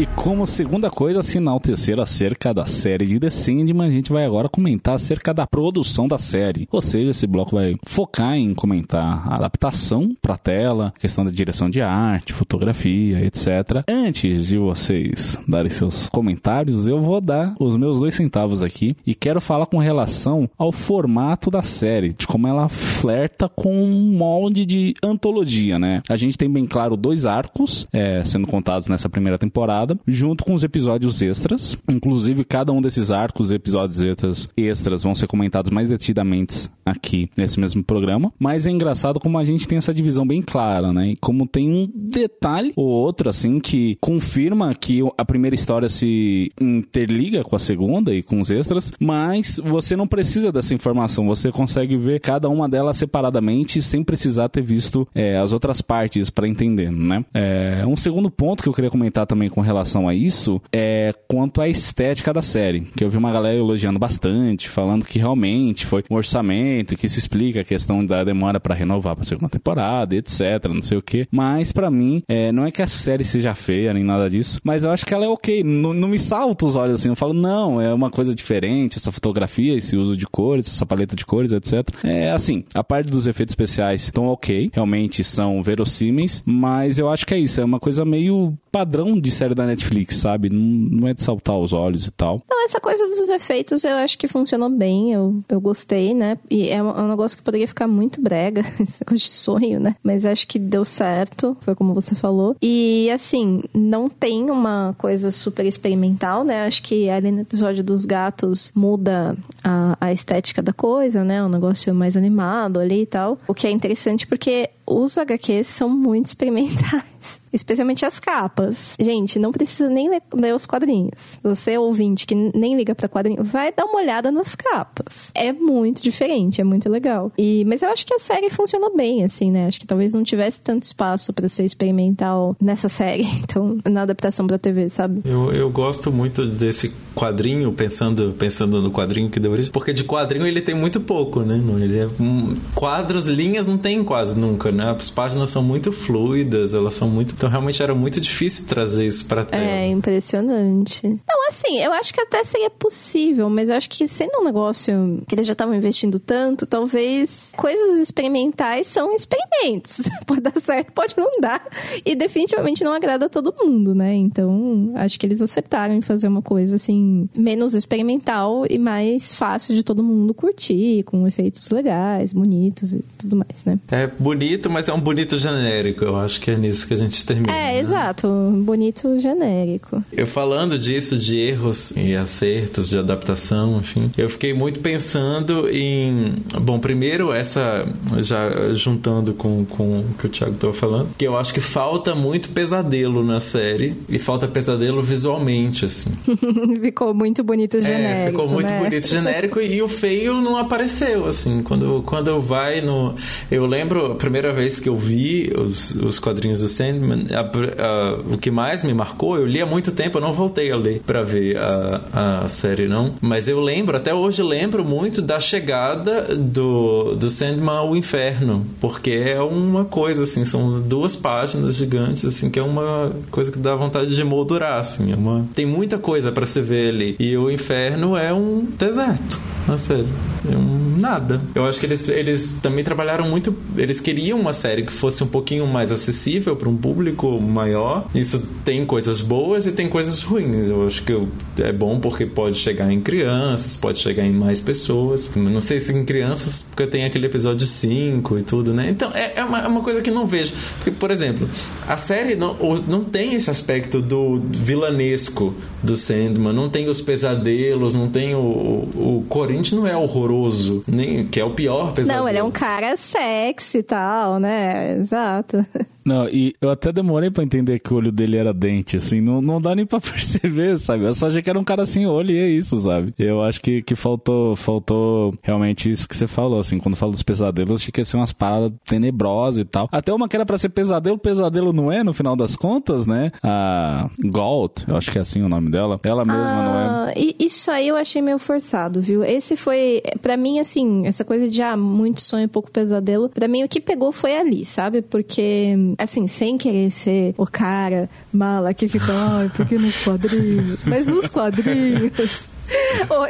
E como segunda coisa, se enaltecer acerca da série de The Sandman, a gente vai agora comentar acerca da produção da série. Ou seja, esse bloco vai focar em comentar a adaptação para tela, questão da direção de arte, fotografia, etc. Antes de vocês darem seus comentários, eu vou dar os meus dois centavos aqui e quero falar com relação ao formato da série, de como ela flerta com um molde de antologia, né? A gente tem bem claro dois arcos é, sendo contados nessa primeira temporada junto com os episódios extras. Inclusive, cada um desses arcos, episódios extras, extras vão ser comentados mais detidamente aqui nesse mesmo programa. Mas é engraçado como a gente tem essa divisão bem clara, né? E como tem um detalhe ou outro, assim, que confirma que a primeira história se interliga com a segunda e com os extras, mas você não precisa dessa informação. Você consegue ver cada uma delas separadamente sem precisar ter visto é, as outras partes para entender, né? É, um segundo ponto que eu queria comentar também com relação relação a isso é quanto à estética da série. Que eu vi uma galera elogiando bastante, falando que realmente foi um orçamento, que isso explica a questão da demora para renovar para segunda temporada, etc, não sei o que. Mas para mim, é, não é que a série seja feia nem nada disso, mas eu acho que ela é ok. Não, me salta os olhos assim. Eu falo, não, é uma coisa diferente, essa fotografia, esse uso de cores, essa paleta de cores, etc. É assim, a parte dos efeitos especiais estão ok, realmente são verossímeis, mas eu acho que é isso, é uma coisa meio padrão de série da Netflix, sabe? Não, não é de saltar os olhos e tal. Não, essa coisa dos efeitos eu acho que funcionou bem, eu, eu gostei, né? E é um, é um negócio que poderia ficar muito brega, essa coisa de sonho, né? Mas acho que deu certo, foi como você falou. E assim, não tem uma coisa super experimental, né? Acho que ali no episódio dos gatos muda a, a estética da coisa, né? Um negócio mais animado ali e tal. O que é interessante porque os HQs são muito experimentais. Especialmente as capas. Gente, não precisa nem ler, ler os quadrinhos. Você, ouvinte, que nem liga pra quadrinho, vai dar uma olhada nas capas. É muito diferente, é muito legal. E, mas eu acho que a série funcionou bem, assim, né? Acho que talvez não tivesse tanto espaço para ser experimental nessa série. Então, na adaptação pra TV, sabe? Eu, eu gosto muito desse quadrinho, pensando, pensando no quadrinho que deu origem, porque de quadrinho ele tem muito pouco, né? Ele é, um, quadros, linhas não tem quase nunca, né? As páginas são muito fluidas, elas são muito. Então realmente era muito difícil trazer isso pra tela. É impressionante. Não, assim, eu acho que até seria possível, mas eu acho que sendo um negócio que eles já estavam investindo tanto, talvez coisas experimentais são experimentos. pode dar certo, pode não dar. E definitivamente não agrada a todo mundo, né? Então, acho que eles acertaram em fazer uma coisa assim, menos experimental e mais fácil de todo mundo curtir, com efeitos legais, bonitos e tudo mais, né? É bonito, mas é um bonito genérico. Eu acho que é nisso que a gente termina. É, né? exato. Bonito genérico. Eu falando disso, de erros e acertos de adaptação, enfim, eu fiquei muito pensando em. Bom, primeiro, essa. Já juntando com, com o que o Thiago estava falando, que eu acho que falta muito pesadelo na série e falta pesadelo visualmente, assim. ficou muito bonito genérico. É, ficou muito né? bonito genérico e o feio não apareceu, assim. Quando, quando vai no. Eu lembro a primeira vez que eu vi os, os quadrinhos do Sandman, a, a, o que mais me marcou, eu li há muito tempo, eu não voltei a ler pra ver a, a série, não. Mas eu lembro, até hoje lembro muito da chegada do, do Sandman ao inferno, porque é uma coisa, assim, são duas páginas gigantes, assim, que é uma coisa que dá vontade de moldurar, assim. É uma... Tem muita coisa para se ver ali. E o inferno é um deserto, na série. Um nada. Eu acho que eles, eles também trabalharam muito. Eles queriam uma série que fosse um pouquinho mais acessível para um público maior. Isso tem coisas boas e tem coisas ruins. Eu acho que é bom porque pode chegar em crianças, pode chegar em mais pessoas. Não sei se em crianças, porque tem aquele episódio 5 e tudo, né? Então é, é, uma, é uma coisa que não vejo. Porque, por exemplo, a série não, não tem esse aspecto do vilanesco do Sandman, não tem os pesadelos, não tem o. O, o Não é horroroso, nem, que é o pior. Não, ele é um cara sexy e tal, né? Exato. Não, e eu até demorei pra entender que o olho dele era dente, assim, não, não dá nem pra perceber, sabe? Eu só achei que era um cara sem olho e é isso, sabe? Eu acho que, que faltou, faltou realmente isso que você falou, assim, quando falo dos pesadelos, achei que ia ser umas paradas tenebrosas e tal. Até uma que era pra ser pesadelo, pesadelo não é, no final das contas, né? A Galt, eu acho que é assim o nome dela, ela mesma não é. Ah, isso aí eu achei meio forçado, viu? Esse foi, pra mim, assim, essa coisa de, ah, muito sonho, pouco pesadelo, pra mim o que pegou foi ali, sabe? Porque, assim, sem querer ser o cara mala que fica, ai, porque nos quadrinhos? Mas nos quadrinhos.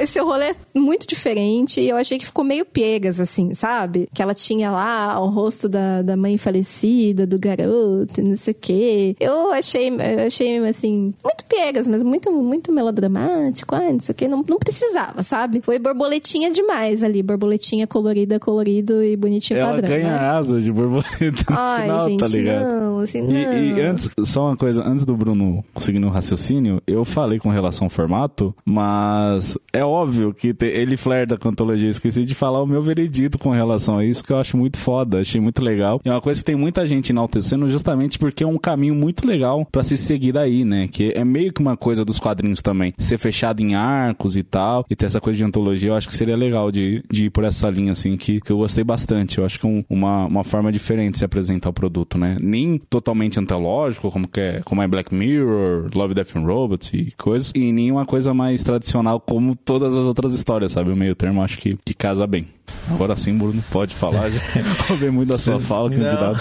Esse rolê é muito diferente e eu achei que ficou meio piegas, assim, sabe? Que ela tinha lá o rosto da, da mãe falecida, do garoto, não sei o quê. Eu achei, eu achei, assim, muito piegas, mas muito, muito melodramático, ai, não sei o quê. Não, não precisava, sabe? Foi borboletinha demais ali, borboletinha colorida, colorido e bonitinho Ela padrão. ganha né? asa de borboleta no Ai, final, gente, tá ligado? não, assim, E, não. e antes, só uma coisa, antes do Bruno conseguir um raciocínio, eu falei com relação ao formato, mas é óbvio que te- ele flerta com antologia. Esqueci de falar o meu veredito com relação a isso, que eu acho muito foda, achei muito legal. É uma coisa que tem muita gente enaltecendo justamente porque é um caminho muito legal pra se seguir aí, né? Que é meio que uma coisa dos quadrinhos também. Ser fechado em arcos e tal, e ter essa coisa de antologia, eu acho que seria legal de, de ir por essa linha, assim, que, que eu gostei bastante. Eu acho que é um- uma, uma forma diferente de se apresentar o produto, né? Nem totalmente antológico, como, que é, como é Black Mirror, Love, Death and Robots e coisas, e nem uma coisa mais tradicional como todas as outras histórias, sabe? O meio termo acho que, que casa bem. Agora sim, Bruno, pode falar. Já roubei muito da sua fala, candidato.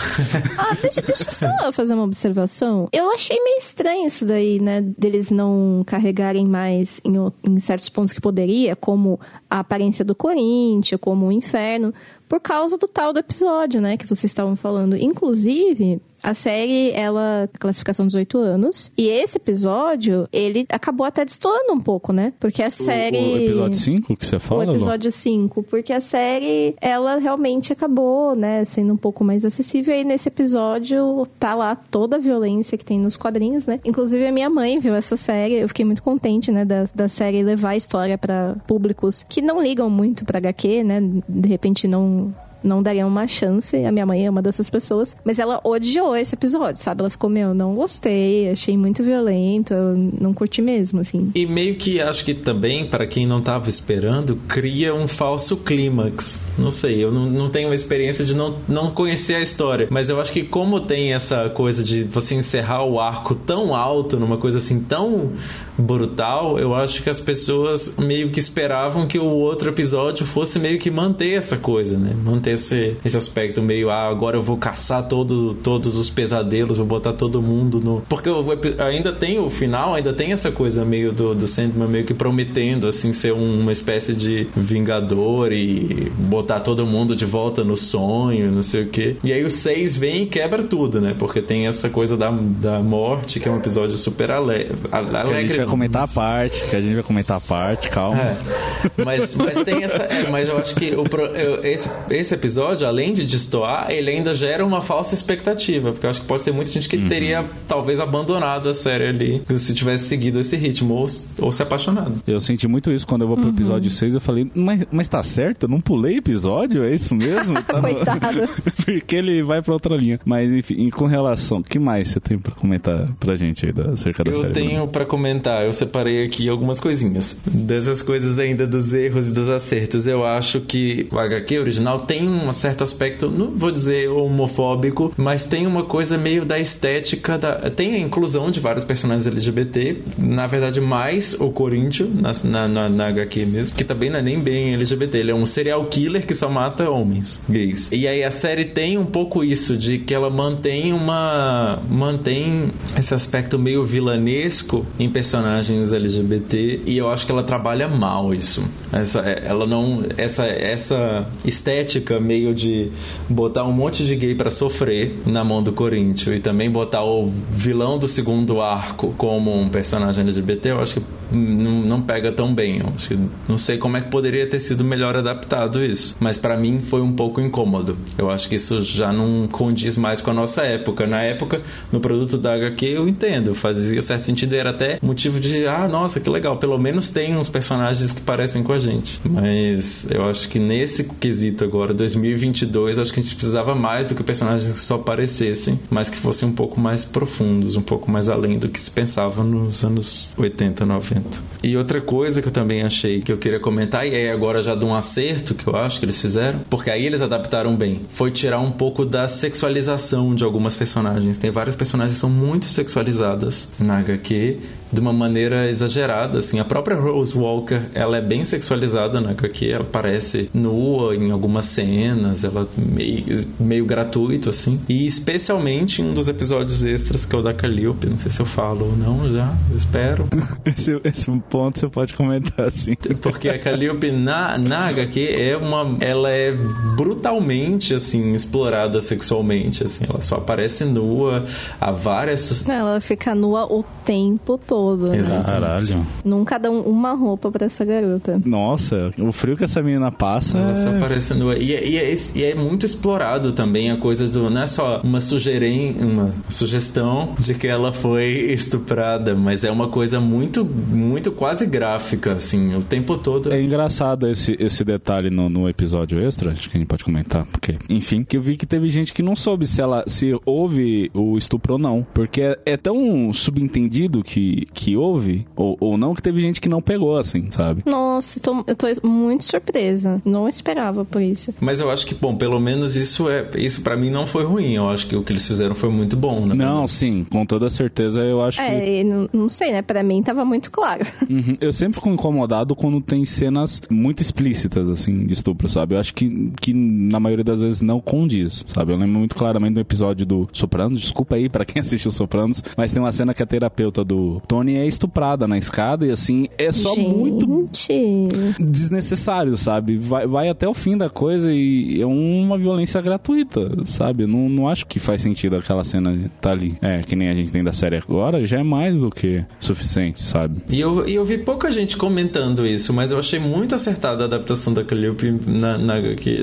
Ah, deixa, deixa eu só fazer uma observação. Eu achei meio estranho isso daí, né? Deles não carregarem mais em, em certos pontos que poderia, como a aparência do Corinthians, como o inferno, por causa do tal do episódio, né? Que vocês estavam falando. Inclusive, a série, ela, classificação 18 anos. E esse episódio, ele acabou até destoando um pouco, né? Porque a série. O, o episódio 5 que você fala, O episódio 5, porque a série, ela realmente acabou, né, sendo um pouco mais acessível. E nesse episódio tá lá toda a violência que tem nos quadrinhos, né? Inclusive a minha mãe viu essa série, eu fiquei muito contente, né, da, da série levar a história pra públicos que não ligam muito pra HQ, né? De repente não não daria uma chance. A minha mãe é uma dessas pessoas. Mas ela odiou esse episódio, sabe? Ela ficou, meu, não gostei, achei muito violento, não curti mesmo, assim. E meio que acho que também, para quem não tava esperando, cria um falso clímax. Não sei, eu não, não tenho uma experiência de não, não conhecer a história. Mas eu acho que como tem essa coisa de você encerrar o arco tão alto, numa coisa assim tão brutal, eu acho que as pessoas meio que esperavam que o outro episódio fosse meio que manter essa coisa, né? Manter esse, esse aspecto meio, ah, agora eu vou caçar todo, todos os pesadelos, vou botar todo mundo no. Porque epi- ainda tem o final, ainda tem essa coisa meio do, do Sandman meio que prometendo, assim, ser um- uma espécie de vingador e botar todo mundo de volta no sonho, não sei o quê. E aí o 6 vem e quebra tudo, né? Porque tem essa coisa da, da morte, que é um episódio super ale, ale- Que a gente alegre. vai comentar a parte, que a gente vai comentar a parte, calma. É, mas, mas tem essa. é, mas eu acho que o eu- esse, esse episódio, além de destoar, ele ainda gera uma falsa expectativa. Porque eu acho que pode ter muita gente que Uhum. teria talvez abandonado a série ali se tivesse seguido esse ritmo ou, ou se apaixonado. Eu senti muito isso quando eu vou pro episódio 6. Eu falei, mas, mas tá certo? Eu não pulei episódio? É isso mesmo? Tá no- Coitado. Porque ele vai pra outra linha. Mas enfim, e com relação. O que mais você tem pra comentar pra gente aí da, acerca da Eu série? tenho pra comentar, eu separei aqui algumas coisinhas. Dessas coisas ainda dos erros e dos acertos. Eu acho que o HQ original tem um certo aspecto, não vou dizer homofóbico, mas tem uma coisa meio da estética da. Tem a inclusão de vários personagens LGBT, na verdade, mais o Corinthians na, na, na, HQ mesmo, que também não é nem bem LGBT. Ele é um serial killer que só mata homens gays. E aí a série tem um pouco isso, de que ela mantém uma. mantém esse aspecto meio vilanesco em personagens LGBT e eu acho que ela trabalha mal isso. Essa, ela não. Essa, essa estética meio de botar um monte de gay pra sofrer na mão do Corinthians e também botar o vilão do segundo arco como um personagem LGBT, eu acho que não, pega tão bem. Que, não sei como é que poderia ter sido melhor adaptado isso, mas pra mim foi um pouco incômodo. Eu acho que isso já não condiz mais com a nossa época. Na época, no produto da HQ, eu entendo, fazia certo sentido, era até motivo de, ah, nossa, que legal, pelo menos tem uns personagens que parecem com a gente. Mas eu acho que nesse quesito agora do 2022, acho que a gente precisava mais do que personagens que só aparecessem, mas que fossem um pouco mais profundos, um pouco mais além do que se pensava nos anos 80, 90. E outra coisa que eu também achei que eu queria comentar, e é agora já de um acerto que eu acho que eles fizeram, porque aí eles adaptaram bem, foi tirar um pouco da sexualização de algumas personagens. Tem várias personagens que são muito sexualizadas na HQ de uma maneira exagerada, assim. A própria Rose Walker, ela é bem sexualizada na HQ, ela parece nua em algumas cenas, ela meio, meio gratuito, assim. E especialmente em um dos episódios extras, que é o da Calliope, não sei se eu falo ou não já, eu espero. Esse, esse ponto você pode comentar, assim. Porque a Calliope na, na HQ é uma... Ela é brutalmente, assim, explorada sexualmente, assim. Ela só aparece nua, há várias... Ela fica nua o tempo todo, né? Caralho. Nunca dão uma roupa pra essa garota. Nossa, o frio que essa menina passa. Ela é- só aparece nua. E, é- e é, esse- e é muito explorado também a coisa do. Não é só uma sugerem, uma sugestão de que ela foi estuprada, mas é uma coisa muito, muito quase gráfica, assim, o tempo todo. É engraçado esse, esse detalhe no, no episódio extra, acho que a gente pode comentar, porque, enfim, que eu vi que teve gente que não soube se ela se houve o estupro ou não. Porque é, é tão subentendido que, que houve, ou, ou não, que teve gente que não pegou, assim, sabe? Nossa, tô- eu tô muito surpresa. Não esperava por isso. Mas eu acho que, bom, pelo menos isso é. Isso para mim não foi ruim. Eu acho que o que eles fizeram foi muito bom, né? Não, sim, com toda certeza eu acho que. É, não, não sei, né? Pra mim tava muito claro. Uhum. Eu sempre fico incomodado quando tem cenas muito explícitas, assim, de estupro, sabe? Eu acho que, que na maioria das vezes não condiz, sabe? Eu lembro muito claramente do episódio do Sopranos, desculpa aí pra quem assistiu Sopranos, mas tem uma cena que a terapeuta do Tony é estuprada na escada e, assim, é só muito Gente. desnecessário, sabe? Vai, vai até o fim da coisa e é uma violência gratuita, sabe? Não, não acho que faz sentido aquela cena tá ali. É, que nem a gente tem da série agora, já é mais do que suficiente, sabe? E eu, e eu vi pouca gente comentando isso, mas eu achei muito acertada a adaptação da Calliope na, na,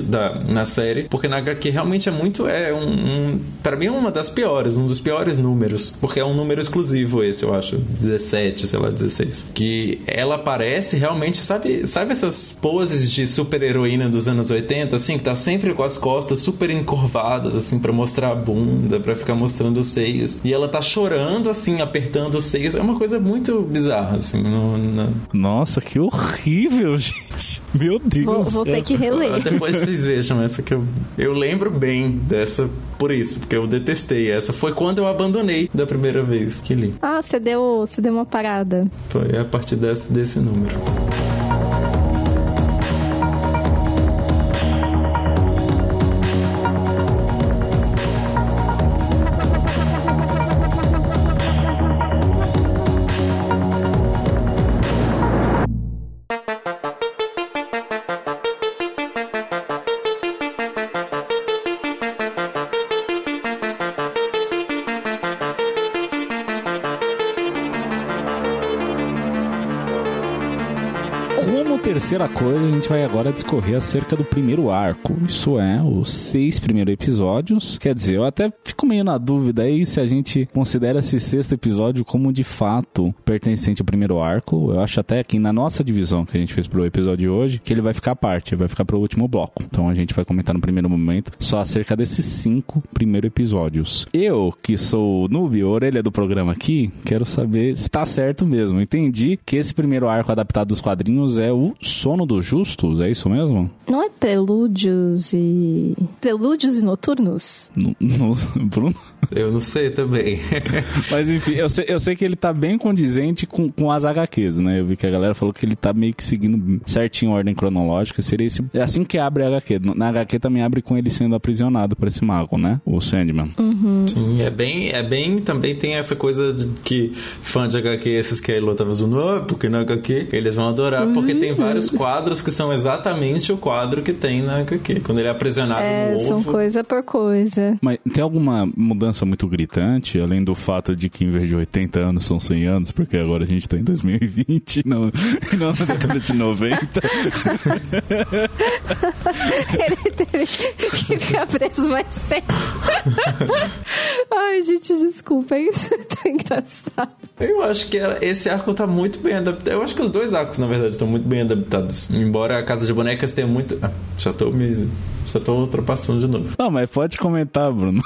da, na série, porque na HQ realmente é muito. É um, um, para mim é uma das piores, um dos piores números, porque é um número exclusivo esse, eu acho. 17, sei lá, 16. Que ela aparece realmente, sabe, sabe essas poses de super-heroína dos anos 80, assim, que tá sempre com as costas super encurvadas, assim, pra mostrar a bunda, pra ficar mostrando os seios. E ela tá chorando, assim, apertando os seios. É uma coisa muito bizarra, assim. No, no- Nossa, que horrível, gente. Meu Deus. Vou, vou ter que reler. Depois vocês vejam essa que eu, eu lembro bem dessa por isso, porque eu detestei. Essa foi quando eu abandonei da primeira vez que li. Ah, você deu, deu uma parada. Foi a partir desse, desse número. Terceira coisa, a gente vai agora discorrer acerca do primeiro arco. Isso é, os seis primeiros episódios. Quer dizer, eu até fico meio na dúvida aí se a gente considera esse sexto episódio como de fato pertencente ao primeiro arco. Eu acho até que na nossa divisão que a gente fez pro episódio de hoje, que ele vai ficar à parte, vai ficar pro último bloco. Então a gente vai comentar no primeiro momento só acerca desses cinco primeiros episódios. Eu, que sou noob, orelha do programa aqui, quero saber se tá certo mesmo. Entendi que esse primeiro arco adaptado dos quadrinhos é o Sono dos Justos, é isso mesmo? Não é prelúdios e. Prelúdios e noturnos? No, no- Bruno? Eu não sei também. Mas enfim, eu sei, eu sei que ele tá bem condizente com, com as HQs, né? Eu vi que a galera falou que ele tá meio que seguindo certinho a ordem cronológica. Seria esse. É assim que abre a HQ. Na HQ também abre com ele sendo aprisionado por esse mago, né? O Sandman. Sim, é bem, é bem. Também tem essa coisa de que fã de HQ, esses que a Elo tava zoando, ah, porque na HQ eles vão adorar, porque tem vários quadros que são exatamente o quadro que tem na HQ. Quando ele é aprisionado É, no são ovo. coisa por coisa. Mas tem alguma mudança muito gritante, além do fato de que em vez de 80 anos são 100 anos, porque agora a gente tá em 2020, não, não na década de 90. Ele teve que ficar preso mais tempo. Ai, gente, desculpa, isso é tão engraçado. Eu acho que esse arco tá muito bem adaptado. Eu acho que os dois arcos, na verdade, estão muito bem adaptados. Embora a Casa de Bonecas tenha muito. Ah, já tô me Já tô ultrapassando de novo. Não, mas pode comentar, Bruno.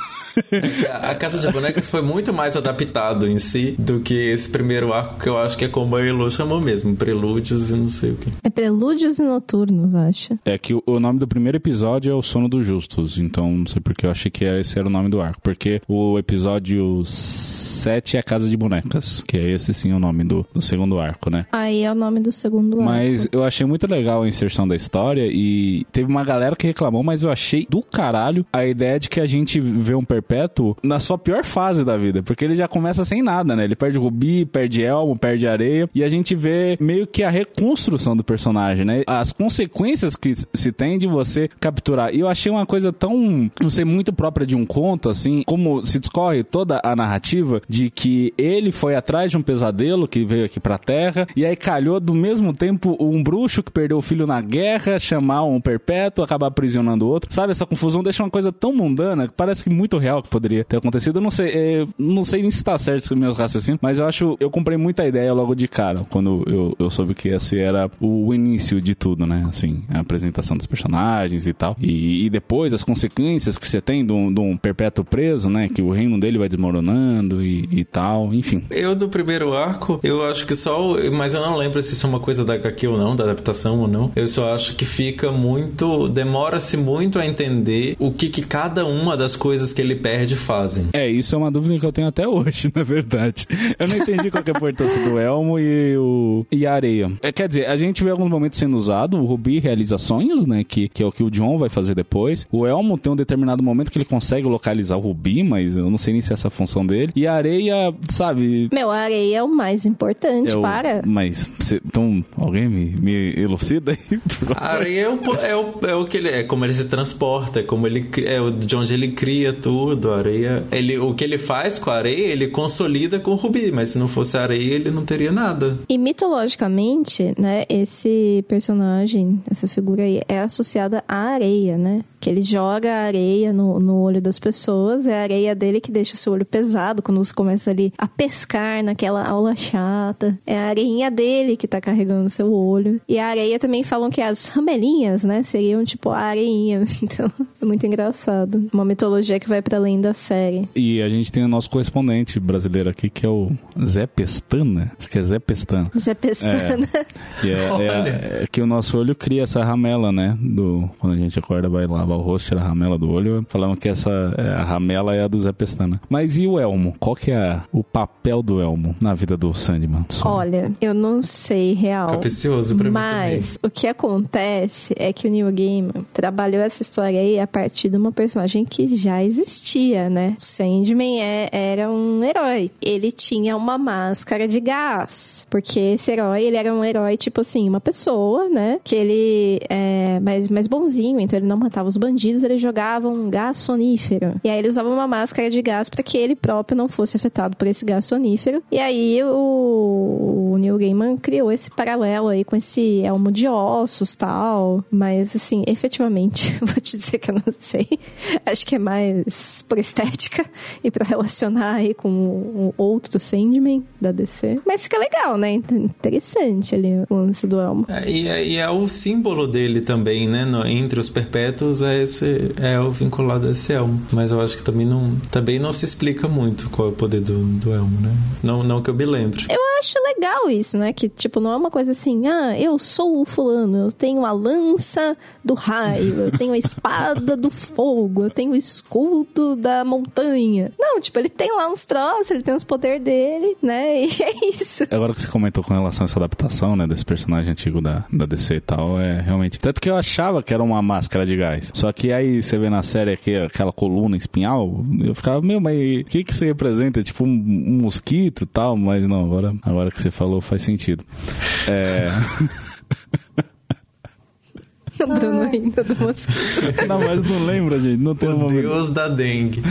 A Casa de Bonecas foi muito mais adaptado em si do que esse primeiro arco que eu acho que é como a Elo chamou mesmo, Prelúdios e não sei o que. É Prelúdios e Noturnos, acho. É que o, o nome do primeiro episódio é O Sono dos Justos, então não sei porque eu achei que esse era o nome do arco. Porque o episódio 7 é a Casa de Bonecas, que é esse sim o nome do, do segundo arco, né? Aí é o nome do segundo arco. Mas eu achei muito legal a inserção da história e teve uma galera que reclamou, mas eu achei do caralho a ideia de que a gente vê um perpétuo na sua pior fase da vida, porque ele já começa sem nada, né? Ele perde Rubi, perde Elmo, perde areia e a gente vê meio que a reconstrução do personagem, né? As consequências que se tem de você capturar. E eu achei uma coisa tão, não sei, muito própria de um conto, assim, como se discorre toda a narrativa de que ele foi atrás de um pesadelo que veio aqui pra Terra e aí calhou do mesmo tempo um bruxo que perdeu o filho na guerra, chamar um perpétuo, acabar aprisionando o outro. Sabe, essa confusão deixa uma coisa tão mundana que parece que muito real que poderia ter acontecido. Eu não sei, é, não sei nem se tá certo esse meus raciocínios, mas eu acho, eu comprei muita ideia logo de cara, quando eu, eu soube que esse era o início de tudo, né? Assim, a apresentação dos personagens e tal. E, e depois as consequências que você tem de um, de um perpétuo preso, né? Que o reino dele vai desmoronando e, e tal, enfim. Eu do primeiro arco, eu acho que só. Mas eu não lembro se isso é uma coisa da HQ ou não, da adaptação ou não. Eu só acho que fica muito. Demora-se muito a entender o que, que cada uma das coisas que ele perde fazem. É, isso é uma dúvida que eu tenho até hoje, na verdade. Eu não entendi qual que é a importância do Elmo e, o, e a areia. É, quer dizer, a gente vê alguns momentos sendo usado, o Rubi realiza sonhos, né, que, que é o que o John vai fazer depois. O Elmo tem um determinado momento que ele consegue localizar o Rubi, mas eu não sei nem se é essa a função dele. E a areia, sabe... Meu, a areia é o mais importante, é o- para. Mas, cê- então, alguém me, me elucida aí? A areia é o, é, o, é o que ele é, como ele se transporta, é como ele é de onde ele cria tudo. Areia, ele, o que ele faz com a areia, ele consolida com o rubi, mas se não fosse areia, ele não teria nada. E mitologicamente, né, esse personagem, essa figura aí, é associada à areia, né? Que ele joga areia no, no olho das pessoas, é a areia dele que deixa seu olho pesado quando você começa ali a pescar naquela aula chata. É a areinha dele que tá carregando seu olho. E a areia também falam que as ramelinhas, né, seriam tipo a areinha. Então, é muito engraçado. Uma mitologia que vai para além da série. E a gente tem o nosso correspondente brasileiro aqui, que é o Zé Pestana. Acho que é Zé Pestana. Zé Pestana. Que é, é- é que o nosso olho cria essa ramela, né? Do, quando a gente acorda, vai lavar o rosto, tira a ramela do olho. Falamos que essa é, a ramela é a do Zé Pestana. Mas e o Elmo? Qual que é o papel do Elmo na vida do Sandman? Só. Olha, eu não sei real. Capicioso pra mim Mas o que acontece é que o Neil Gaiman trabalhou essa história aí a partir de uma personagem que já existia, né? O Sandman é- era um herói. Ele tinha uma máscara de gás. Porque esse herói, ele era um herói, tipo assim, uma pessoa, né? Que ele é mais, mais bonzinho, então ele não matava os bandidos, ele jogava um gás sonífero. E aí ele usava uma máscara de gás para que ele próprio não fosse afetado por esse gás sonífero. E aí o, o Neil Gaiman criou esse paralelo aí com esse elmo de ossos tal. Mas, assim, efetivamente, vou te dizer que eu não sei. Acho que é mais por estética e pra relacionar aí com o outro Sandman da DC. Mas fica legal, né? Interessante ali o lance do elmo. É, E é, e é o símbolo dele também, né? no- entre os perpétuos é esse é o vinculado a esse elmo. Mas eu acho que também não, também não se explica muito qual é o poder do, do elmo, né? Não, não que eu me lembre. Eu acho legal isso, né? Que, tipo, não é uma coisa assim, ah, eu sou o fulano, eu tenho a lança do raio, tenho a espada do fogo, eu tenho o escudo da montanha. Não, tipo, ele tem lá uns troços, ele tem os poderes dele, né? E é isso. Agora que você comentou com relação a essa adaptação, né, desse personagem antigo da, da DC e tal, é realmente. Tanto que eu achava que era uma máscara de gás. Só que aí você vê na série aqui, aquela coluna espinhal, eu ficava, meu, mas o que que isso representa? Tipo um, um mosquito e tal, mas não, agora, agora que você falou faz sentido. É. O Bruno ainda do mosquito. não, mas não lembra, gente. Não tem um O momento. deus da dengue.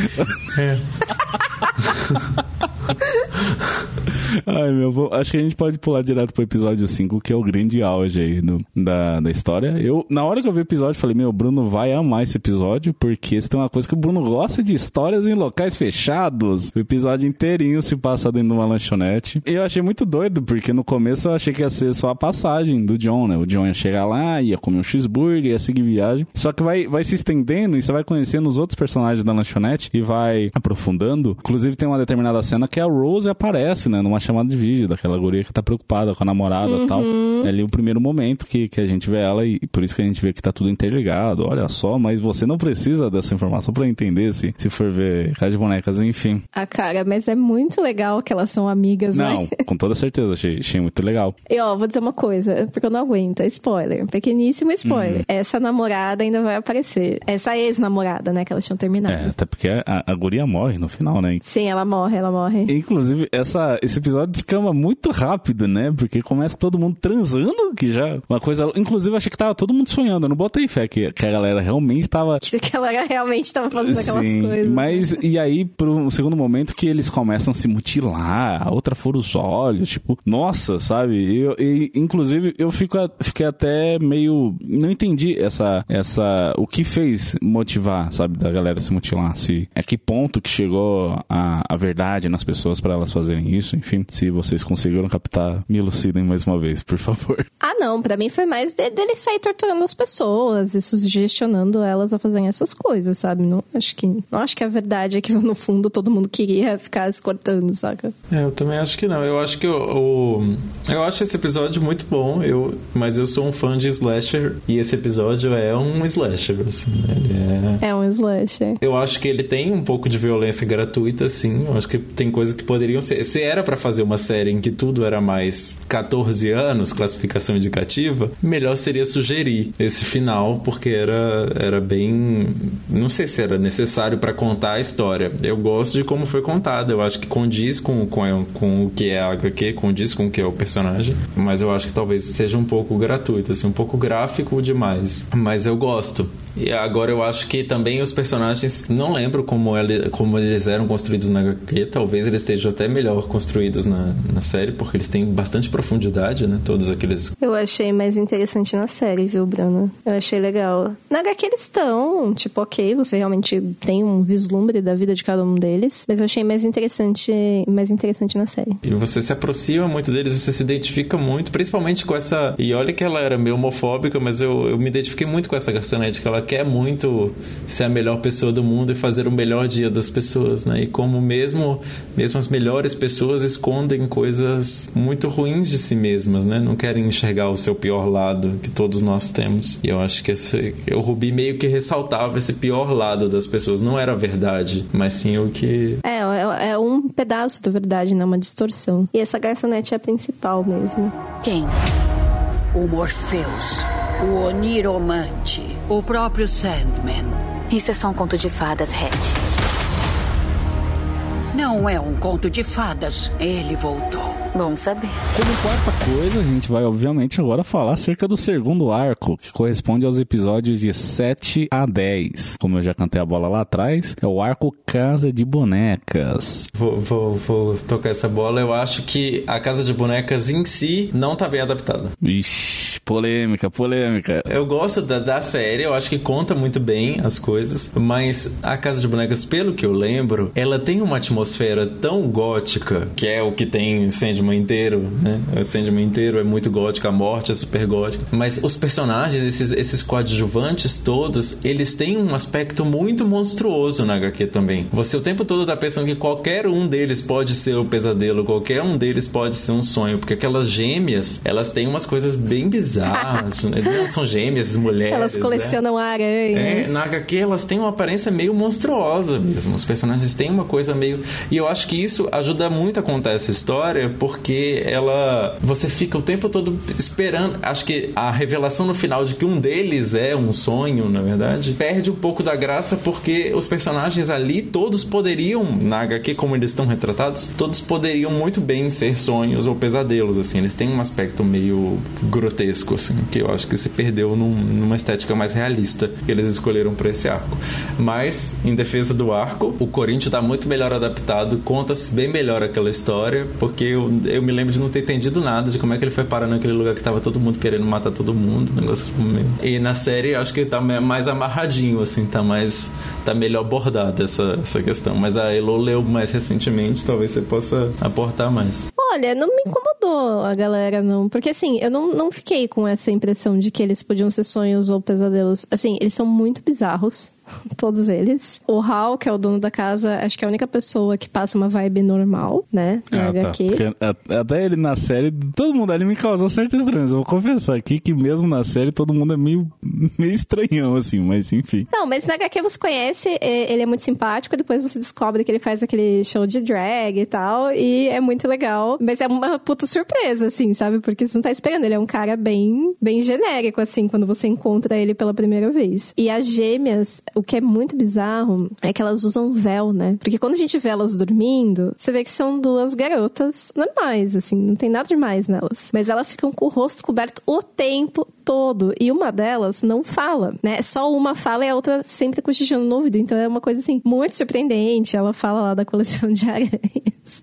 É. Ai, meu, vou- acho que a gente pode pular direto pro episódio 5, que é o grande auge aí da, da história. Eu, na hora que eu vi o episódio, falei, meu, o Bruno vai amar esse episódio, porque se tem uma coisa que o Bruno gosta de histórias em locais fechados. O episódio inteirinho se passa dentro de uma lanchonete. E eu achei muito doido, porque no começo eu achei que ia ser só a passagem do John, né? O John ia chegar lá, ia comer um cheeseburger, ia seguir viagem. Só que vai, vai se estendendo e você vai conhecendo os outros personagens da lanchonete e vai aprofundando. Inclusive tem uma determinada cena que a Rose aparece, né? Numa chamada de vídeo daquela guria que tá preocupada com a namorada e tal. É ali o primeiro momento que, que a gente vê ela e, por isso que a gente vê que tá tudo interligado. Olha só, mas você não precisa dessa informação pra entender se, se for ver Casa de Bonecas, enfim. Ah, cara, mas é muito legal que elas são amigas, Não, né? com toda certeza, achei, achei muito legal. E ó, vou dizer uma coisa, porque eu não aguento. é Spoiler. Pequeníssimo spoiler. Uhum. Essa namorada ainda vai aparecer. Essa ex-namorada, né? Que elas tinham terminado. É, até porque a, a guria morre no final, né? Sim, ela morre, ela morre. Inclusive, essa, esse episódio descamba muito rápido, né? Porque começa todo mundo transando, que já. Uma coisa. Inclusive, eu achei que tava todo mundo sonhando. Eu não botei fé que, que a galera realmente tava. Que ela realmente tava fazendo aquelas Sim, coisas. mas e aí, pro um segundo momento que eles começam a se mutilar, a outra fura os olhos, tipo, nossa, sabe? Eu, inclusive, eu fico, a- fiquei até meio. Não entendi essa. essa o que fez motivar, sabe, da galera se mutilar. Se, a que ponto que chegou a, a verdade nas pessoas pra elas fazerem isso, enfim. Se vocês conseguiram captar, me elucidem mais uma vez, por favor. Ah, não, pra mim foi mais de- dele sair torturando as pessoas e sugestionando elas a fazerem essas coisas, sabe? Não acho que, não acho que a verdade é que no fundo todo mundo queria ficar se cortando, saca? É, eu também acho que não. Eu acho que o, eu acho esse episódio muito bom. Eu, mas eu sou um fã de slasher e esse episódio é um slasher. Assim, né? Ele é É um slasher. Eu acho que ele tem um pouco de violência gratuita, sim. Eu acho que tem coisas que poderiam ser. Se era pra fazer uma série em que tudo era mais 14 anos, classificação indicativa, melhor seria sugerir esse final, porque era, era bem. Não sei se era necessário pra contar a história. Eu gosto de como foi contada. Eu acho que condiz com, com, com o que é a HQ, condiz com o que é o personagem. Mas eu acho que talvez seja um pouco gratuito, assim, um pouco gráfico demais. Mas eu gosto. E agora eu acho que também os personagens, não lembro como, ele, como eles eram construídos na HQ, talvez eles estejam até melhor construídos na, na série, porque eles têm bastante profundidade, né? Todos aqueles. Eu achei mais interessante na série, viu, Bruno? Eu achei legal. Na HQ eles estão, tipo, ok, você realmente tem um vislumbre da vida de cada um deles, mas eu achei mais interessante, mais interessante na série. E você se aproxima muito deles, você se identifica muito, principalmente com essa. E olha que ela era meio homofóbica, mas eu, eu me identifiquei muito com essa garçonete, que ela quer muito ser a melhor pessoa do mundo e fazer o melhor dia das pessoas, né? E como mesmo, mesmo as melhores pessoas escondem coisas muito ruins de si mesmas, né? Não querem enxergar o seu pior lado, que todos nós temos. E eu acho que esse, o Rubi meio que ressaltava esse pior lado das pessoas. Não era a verdade, mas sim o que É, é, é um pedaço da verdade, não uma distorção. E essa garçonete é a principal mesmo. Quem? O Morpheus, o Oniromante, o próprio Sandman. Isso é só um conto de fadas, Red. Não é um conto de fadas. Ele voltou. Bom saber. Como quarta coisa, a gente vai obviamente agora falar acerca do segundo arco, que corresponde aos episódios de 7 a 10. Como eu já cantei a bola lá atrás, é o arco Casa de Bonecas. Vou, vou, vou tocar essa bola. Eu acho que a Casa de Bonecas em si não tá bem adaptada. Ixi, polêmica, polêmica. Eu gosto da, da série, eu acho que conta muito bem as coisas, mas a Casa de Bonecas, pelo que eu lembro, ela tem uma atmosfera tão gótica, que é o que tem Sandman inteiro, né? O Sandman inteiro é muito gótico, a morte é super gótica. Mas os personagens, esses, esses coadjuvantes todos, eles têm um aspecto muito monstruoso na HQ também. Você o tempo todo tá pensando que qualquer um deles pode ser o pesadelo, qualquer um deles pode ser um sonho, porque aquelas gêmeas, elas têm umas coisas bem bizarras. né? Não são gêmeas, mulheres. Elas né? colecionam aranhas. É, na HQ elas têm uma aparência meio monstruosa mesmo. Os personagens têm uma coisa meio. E eu acho que isso ajuda muito a contar essa história, porque ela. Você fica o tempo todo esperando. Acho que a revelação no final de que um deles é um sonho, na verdade, perde um pouco da graça, porque os personagens ali, todos poderiam, na HQ como eles estão retratados, todos poderiam muito bem ser sonhos ou pesadelos, assim. Eles têm um aspecto meio grotesco. assim, que eu acho que se perdeu num, numa estética mais realista que eles escolheram para esse arco. Mas, em defesa do arco, o Corinthians tá muito melhor adaptado, conta-se bem melhor aquela história, porque eu, eu me lembro de não ter entendido nada de como é que ele foi parar naquele lugar que tava todo mundo querendo matar todo mundo, negócio meio... E na série, acho que tá mais amarradinho, assim, tá mais... tá melhor abordada essa, essa questão. Mas a Elo leu mais recentemente, talvez você possa aportar mais. Olha, não me incomodou a galera, não. Porque, assim, eu não, não fiquei com essa impressão de que eles podiam ser sonhos ou pesadelos. Assim, eles são muito bizarros. Todos eles. O Hal, que é o dono da casa, acho que é a única pessoa que passa uma vibe normal, né? Na Ah, tá. HQ. Porque a- até ele na série, todo mundo ali me causou estranhas. Eu vou confessar aqui que mesmo na série todo mundo é meio, meio estranhão, assim, mas enfim. Não, mas na HQ você conhece, ele é muito simpático, depois você descobre que ele faz aquele show de drag e tal, e é muito legal. Mas é uma puta surpresa, assim, sabe? Porque você não tá esperando. Ele é um cara bem, bem genérico, assim, quando você encontra ele pela primeira vez. E as gêmeas, o que é muito bizarro é que elas usam véu, né? Porque quando a gente vê elas dormindo, você vê que são duas garotas normais, assim, não tem nada demais nelas. Mas elas ficam com o rosto coberto o tempo todo. E uma delas não fala, né? Só uma fala e a outra sempre cochichando no ouvido. Então é uma coisa, assim, muito surpreendente. Ela fala lá da coleção de aranhas.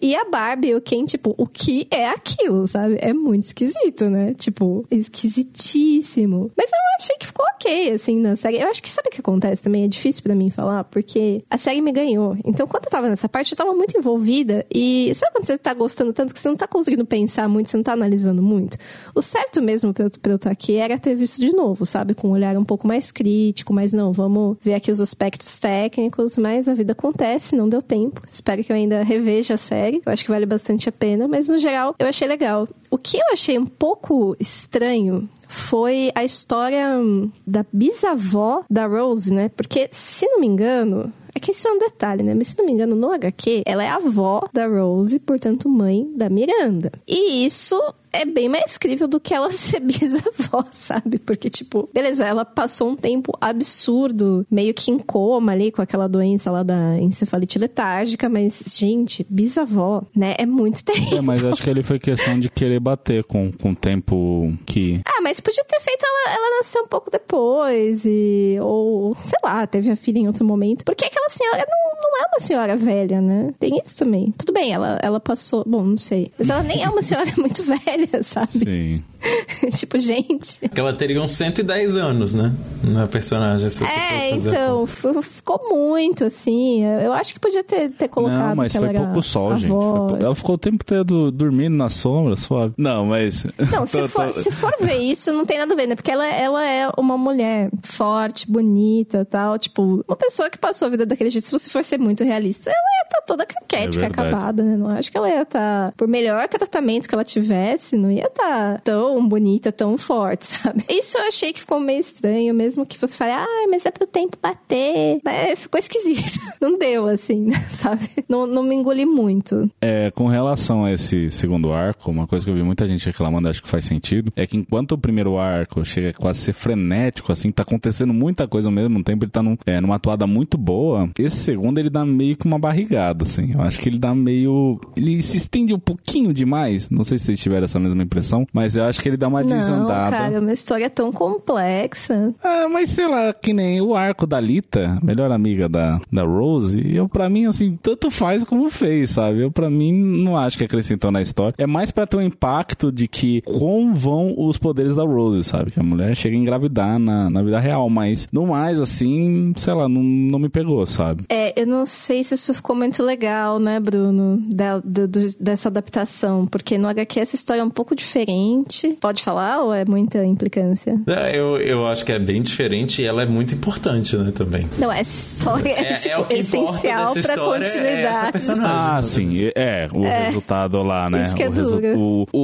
E a Barbie, o Ken, tipo, o que é aquilo, sabe? É muito esquisito, né? Tipo, esquisitíssimo. Mas eu achei que ficou ok, assim, na série. Eu acho que sabe o que acontece também? É difícil pra mim falar, porque a série me ganhou. Então, quando eu tava nessa parte, eu tava muito envolvida. E sabe quando você tá gostando tanto que você não tá conseguindo pensar muito, você não tá analisando muito? O certo mesmo eu, pra eu estar aqui era ter visto de novo, sabe? Com um olhar um pouco mais crítico, mas não, vamos ver aqui os aspectos técnicos, mas a vida acontece, não deu tempo. Espero que eu ainda reveja a série. Eu acho que vale bastante a pena, mas no geral eu achei legal. O que eu achei um pouco estranho foi a história hum, da bisavó da Rose, né? Porque, se não me engano, é que isso é um detalhe, né? Mas se não me engano, no HQ, ela é avó da Rose, portanto, mãe da Miranda. E isso é bem mais crível do que ela ser bisavó, sabe? Porque, tipo, beleza, ela passou um tempo absurdo, meio que em coma ali, com aquela doença lá da encefalite letárgica, mas, gente, bisavó, né? É muito terrível. É, mas acho que ele foi questão de querer bater com, com o tempo que. Ah, mas podia ter feito ela, ela nascer um pouco depois e... Ou, sei lá, teve a filha em outro momento. Porque aquela senhora não, não é uma senhora velha, né? Tem isso também. Tudo bem, ela, ela passou... Bom, não sei. Mas ela nem é uma senhora muito velha, sabe? Sim. tipo, gente... Que ela teria uns 110 anos, né? Na personagem, se É, fazer então, f- ficou muito, assim. Eu acho que podia ter, ter colocado Não, mas foi pouco sol, gente. Pou- Ela ficou o tempo todo dormindo na sombra, suave. Não, mas. Não, se for, se for ver isso, não tem nada a ver, né? Porque ela, ela é uma mulher forte, bonita tal. Tipo, uma pessoa que passou a vida daquele jeito, se você for ser muito realista, ela ia estar toda caquética, É verdade. acabada, né? Não acho que ela ia estar, por melhor tratamento que ela tivesse, não ia estar tão bonita, tão forte, sabe? Isso eu achei que ficou meio estranho, mesmo que você fale, ah, mas é pro tempo bater. Mas ficou esquisito. Não deu, assim, sabe? Não, não me engoli muito. É, com relação a esse segundo arco, uma coisa que eu vi muita gente reclamando, acho que faz sentido, é que enquanto o primeiro arco chega a quase ser frenético, assim, tá acontecendo muita coisa ao mesmo tempo, ele tá num, é, numa atuada muito boa, esse segundo ele dá meio que uma barrigada, assim. Eu acho que ele dá meio. Ele se estende um pouquinho demais. Não sei se vocês tiveram essa mesma impressão, mas eu acho que ele dá uma Não, desandada. cara, é uma história tão complexa. Ah, mas sei lá, que nem o arco da Lita, melhor amiga da, da Rose, eu pra mim, assim, tanto faz como fez, sabe? Eu pra mim não acho que acrescentou na história. É mais pra ter um impacto de que como vão os poderes da Rose, sabe? Que a mulher chega a engravidar na, na vida real, mas no mais, assim, sei lá, não, não me pegou, sabe? É, eu não sei se isso ficou muito legal, né, Bruno, da- do- dessa adaptação, porque no HQ essa história é um pouco diferente. Pode falar ou é muita implicância? É, Eu, eu acho que é bem diferente e ela é muito importante, né, também. Não, essa história é, É- tipo, é o que importa essencial pra é essa continuidade. personagem. Ah, sim, é, o resultado lá, né? isso que é o, resu- duro. o, o,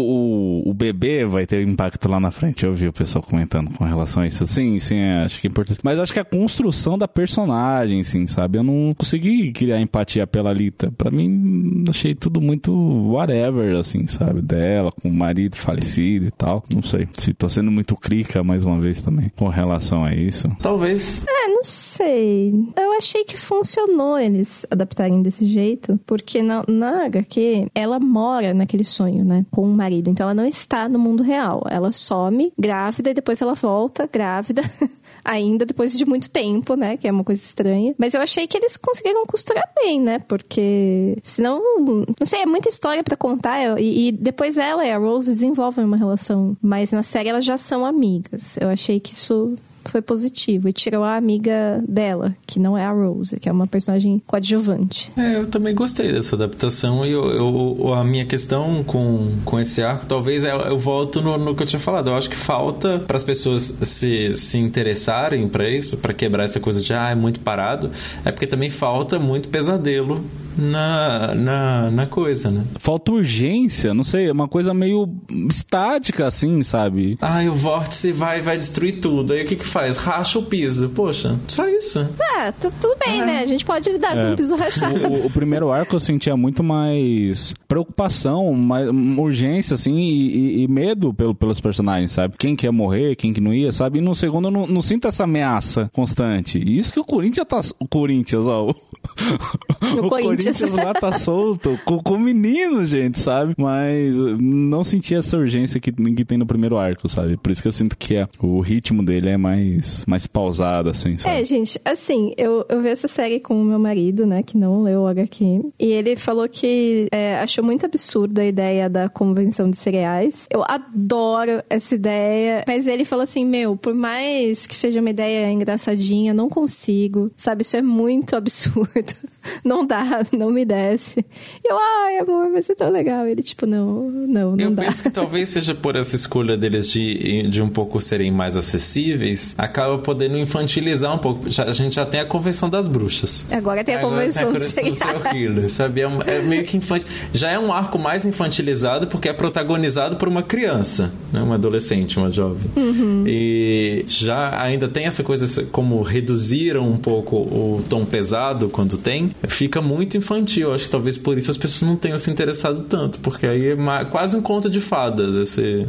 o, o bebê vai ter impacto lá na frente. Eu vi o pessoal comentando com relação a isso. Sim, sim, é, acho que é importante. Mas eu acho que a construção da personagem, sim, sabe? Eu não consegui criar empatia pela Lita. Pra mim, achei tudo muito whatever, assim, sabe? Dela, com o marido falecido e tal. Não sei. Se tô sendo muito crica mais uma vez também com relação a isso. Talvez. É, não não sei. Eu achei que funcionou eles adaptarem desse jeito, porque na, na HQ, ela mora naquele sonho, né? Com o marido. Então ela não está no mundo real. Ela some grávida e depois ela volta grávida. ainda depois de muito tempo, né? Que é uma coisa estranha. Mas eu achei que eles conseguiram costurar bem, né? Porque senão, não sei, é muita história para contar. E, e, depois ela e a Rose desenvolvem uma relação. Mas na série elas já são amigas. Eu achei que isso foi positivo. E tirou a amiga dela, que não é a Rose, que é uma personagem coadjuvante. É, eu também gostei dessa adaptação. E eu, eu, a minha questão com, com esse arco, talvez eu, eu volto no, no, que eu tinha falado. Eu acho que falta para as pessoas se, se interessarem para isso, para quebrar essa coisa de, ah, é muito parado. É porque também falta muito pesadelo na, na, na coisa, né? Falta urgência, não sei, é uma coisa meio estática, assim, sabe? Ah, o vórtice vai vai destruir tudo. Aí o que que faz? Racha o piso. Poxa, só isso. É, tudo bem, é. né? A gente pode lidar é. com o piso rachado. O, o, primeiro arco eu sentia muito mais preocupação, mais urgência, assim, e, e, e, medo pelo, pelos personagens, sabe? Quem que ia morrer, quem que não ia, sabe? E no segundo eu não, não sinto essa ameaça constante. E isso que o Corinthians tá. O Corinthians, ó. O, o Corinthians Corinthians lá tá solto com, com o menino, gente, sabe? Mas não senti essa urgência que, que tem no primeiro arco, sabe? Por isso que eu sinto que é, o ritmo dele é mais, mais pausado, assim, sabe? É, gente, assim, eu, eu vi essa série com o meu marido, né, que não leu o HQ, e ele falou que é, achou muito absurda a ideia da convenção de cereais. Eu adoro essa ideia, mas ele falou assim, meu, por mais que seja uma ideia engraçadinha, não consigo, sabe? Isso é muito absurdo. Não dá, não me desce. E eu, ai, amor, vai ser tão legal. Ele, tipo, não, não, não eu dá. Eu penso que talvez seja por essa escolha deles de, de um pouco serem mais acessíveis, acaba podendo infantilizar um pouco. Já, a gente já tem a Convenção das Bruxas. Agora tem a Agora Convenção dos Serial sabe? É, é, meio que infantil. Já é um arco mais infantilizado porque é protagonizado por uma criança, né? uma adolescente, uma jovem. Uhum. E já ainda tem essa coisa como reduziram um pouco o tom pesado quando tem, fica muito infantil. Acho que talvez por isso as pessoas não tenham se interessado tanto, porque aí é quase um conto de fadas esse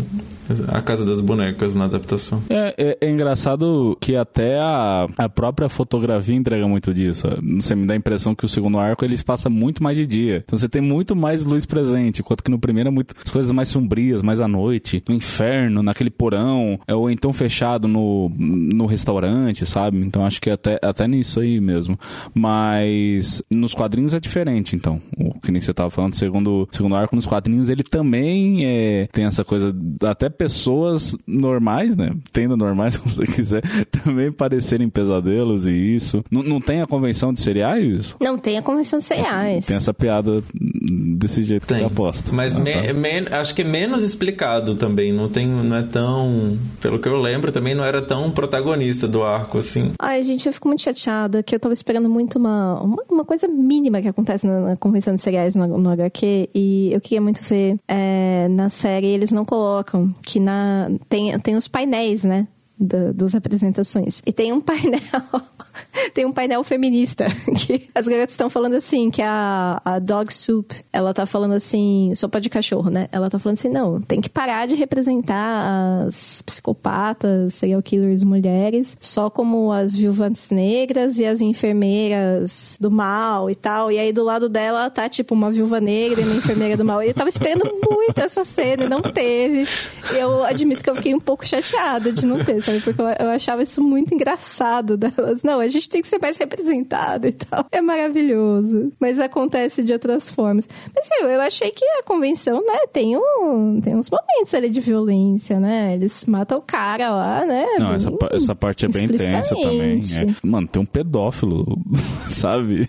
a Casa das Bonecas na adaptação. É, é, é, engraçado que até a, a própria fotografia entrega muito disso. Você me dá a impressão que o segundo arco eles passa muito mais de dia. Então você tem muito mais luz presente, enquanto que no primeiro é muito as coisas mais sombrias, mais à noite, no inferno, naquele porão, é, ou então fechado no, no restaurante, sabe? Então acho que até, até nisso aí mesmo. Mas nos quadrinhos é diferente, então. O que nem você tava falando, segundo, segundo arco nos quadrinhos, ele também é, tem essa coisa até pessoas normais, né? Tendo normais, como você quiser, também parecerem pesadelos e isso. N não tem a convenção de cereais? Não tem a convenção de cereais. Tem essa piada desse jeito tem. que eu aposto. Mas ah, me, tá. acho que é menos explicado também. Não tem, não é tão. Pelo que eu lembro, também não era tão protagonista do arco assim. Ai, gente, eu fico muito chateada que eu tava esperando muito uma, uma, uma coisa mínima que acontece na, na convenção de cereais no, no, HQ e eu queria muito ver é, na série eles não colocam que na tem, tem os painéis, né? Do, das apresentações. E tem um painel tem um painel feminista que as garotas estão falando assim, que a, a Dog Soup, ela tá falando assim, sopa de cachorro, né? Ela tá falando assim, não, tem que parar de representar as psicopatas, serial killers mulheres, só como as viúvas negras e as enfermeiras do mal e tal. E aí do lado dela tá tipo uma viúva negra e uma enfermeira do mal. Eu tava esperando muito essa cena e não teve. Eu admito que eu fiquei um pouco chateada de não ter, sabe? Porque eu, eu achava isso muito engraçado delas. Não, a gente tem que ser mais representado e tal. É maravilhoso. Mas acontece de outras formas. Mas, viu, eu achei que a convenção, né, tem, um, tem uns momentos ali de violência, né? Eles matam o cara lá, né? Não, essa, essa parte é bem tensa também. É. Mano, tem um pedófilo, sabe?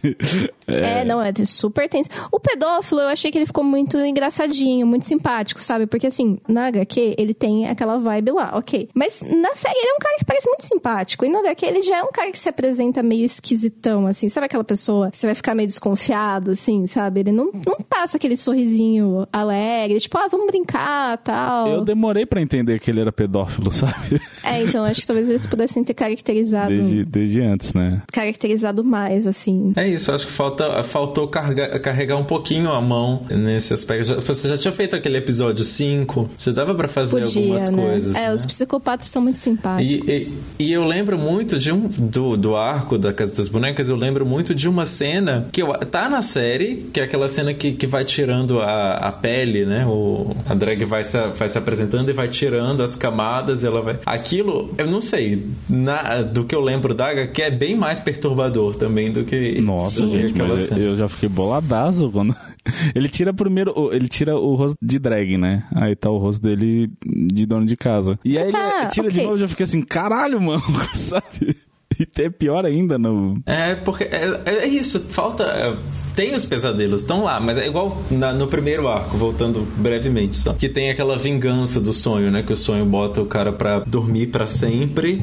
É... é, não, é super tenso. O pedófilo, eu achei que ele ficou muito engraçadinho, muito simpático, sabe? Porque, assim, na HQ, ele tem aquela vibe lá, ok. Mas na série, ele é um cara que parece muito simpático. E no HQ, ele já é um cara que se apresenta meio esquisitão, assim. Sabe aquela pessoa que você vai ficar meio desconfiado, assim, sabe? Ele não, não passa aquele sorrisinho alegre, tipo, ah, vamos brincar, tal. Eu demorei para entender que ele era pedófilo, sabe? É, então, acho que talvez eles pudessem ter caracterizado... Desde, desde antes, né? Caracterizado mais, assim. É isso, acho que falta, faltou carregar, carregar um pouquinho a mão nesse aspecto. Você já tinha feito aquele episódio 5, já dava para fazer Podia, algumas né? coisas. É, né? os psicopatas são muito simpáticos. E, e, e, eu lembro muito de um do, do do arco da Casa das Bonecas, eu lembro muito de uma cena que eu, tá na série, que é aquela cena que, que vai tirando a, a pele, né? O, a drag vai se, vai se apresentando e vai tirando as camadas, ela vai. Aquilo, eu não sei, na, do que eu lembro da que é bem mais perturbador também do que. Nossa, gente, aquela mas cena. eu já fiquei boladaço quando. Ele tira primeiro. o- Ele tira o rosto de drag, né? Aí tá o rosto dele de dono de casa. E aí Tá, ele tira de ok. novo e já fica assim, caralho, mano, sabe? E é pior ainda no. É, porque é, é isso, falta. é, tem os pesadelos, estão lá, mas é igual na- no primeiro arco, voltando brevemente só. Que tem aquela vingança do sonho, né? Que o sonho bota o cara pra dormir pra sempre.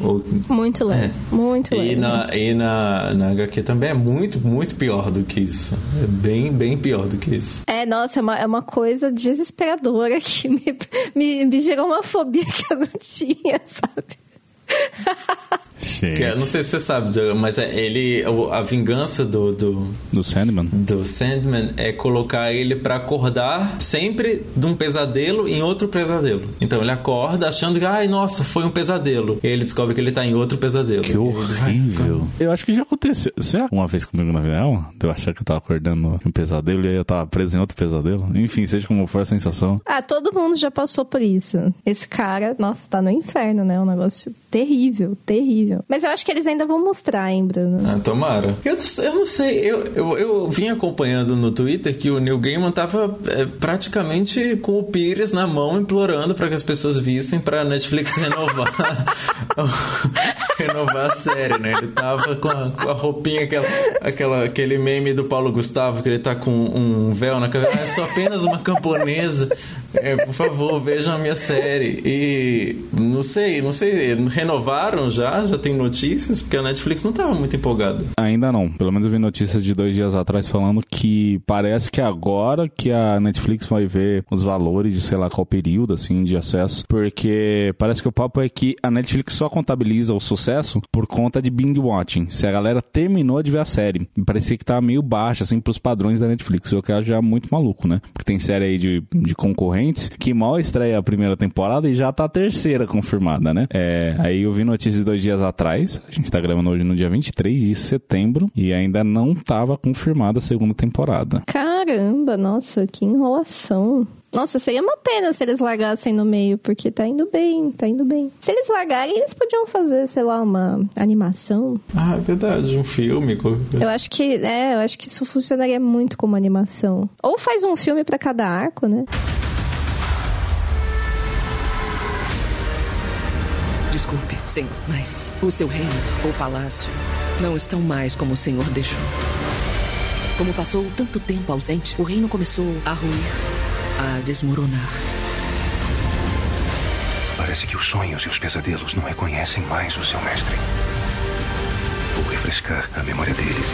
Ou- Muito leve. Muito leve. e na, e na, na HQ também é muito, muito pior do que isso. É bem, bem pior do que isso. É, nossa, é uma, é uma coisa desesperadora que me, me, me gerou uma fobia que eu não tinha, sabe? É- não sei se você sabe, mas é, ele. A vingança do, do, Do Sandman? do Sandman é colocar ele pra acordar sempre de um pesadelo em outro pesadelo. Então ele acorda achando que, ai, nossa, foi um pesadelo. E aí ele descobre que ele tá em outro pesadelo. Que E aí ele, "Ai, horrível. Eu acho que já aconteceu. Será uma vez comigo na vida real? De eu achar que eu tava acordando em um pesadelo e aí eu tava preso em outro pesadelo? Enfim, seja como for a sensação. Ah, todo mundo já passou por isso. Esse cara, nossa, tá no inferno, né? Um negócio terrível, terrível. Mas eu acho que eles ainda vão mostrar, hein, Bruno? Ah, tomara. Eu, eu não sei, eu, eu, eu vim acompanhando no Twitter que o Neil Gaiman tava é, praticamente com o Pires na mão, implorando para que as pessoas vissem pra Netflix renovar renovar a série, né? Ele tava com a, com a roupinha, aquela, aquela, aquele meme do Paulo Gustavo, que ele tá com um véu na cabeça. Ah, sou apenas uma camponesa. É, por favor, vejam a minha série. E não sei, não sei, renovaram já? Já tem notícias? Porque a Netflix não tava muito empolgada. Ainda não. Pelo menos eu vi notícias de dois dias atrás falando que parece que agora que a Netflix vai ver os valores de sei lá qual período, assim, de acesso. Porque parece que o papo é que a Netflix só contabiliza o sucesso por conta de binge watching. Se a galera terminou de ver a série. Parecia que tava meio baixa, assim, pros padrões da Netflix. O que eu acho já muito maluco, né? Porque tem série aí de, de concorrentes que mal estreia a primeira temporada e já tá a terceira confirmada, né? É, aí eu vi notícias de dois dias atrás. A gente tá gravando hoje no dia 23 de setembro e ainda não tava confirmada a segunda temporada. Caramba, nossa, que enrolação. Nossa, seria uma pena se eles largassem no meio, porque tá indo bem, tá indo bem. Se eles largarem, eles podiam fazer, sei lá, uma animação. Ah, é verdade, um filme. Eu acho que, é, eu acho que isso funcionaria muito como animação. Ou faz um filme pra cada arco, né? Senhor, mas o seu reino, o palácio, não estão mais como o senhor deixou. Como passou tanto tempo ausente, o reino começou a ruir, a desmoronar. Parece que os sonhos e os pesadelos não reconhecem mais o seu mestre. Vou refrescar a memória deles.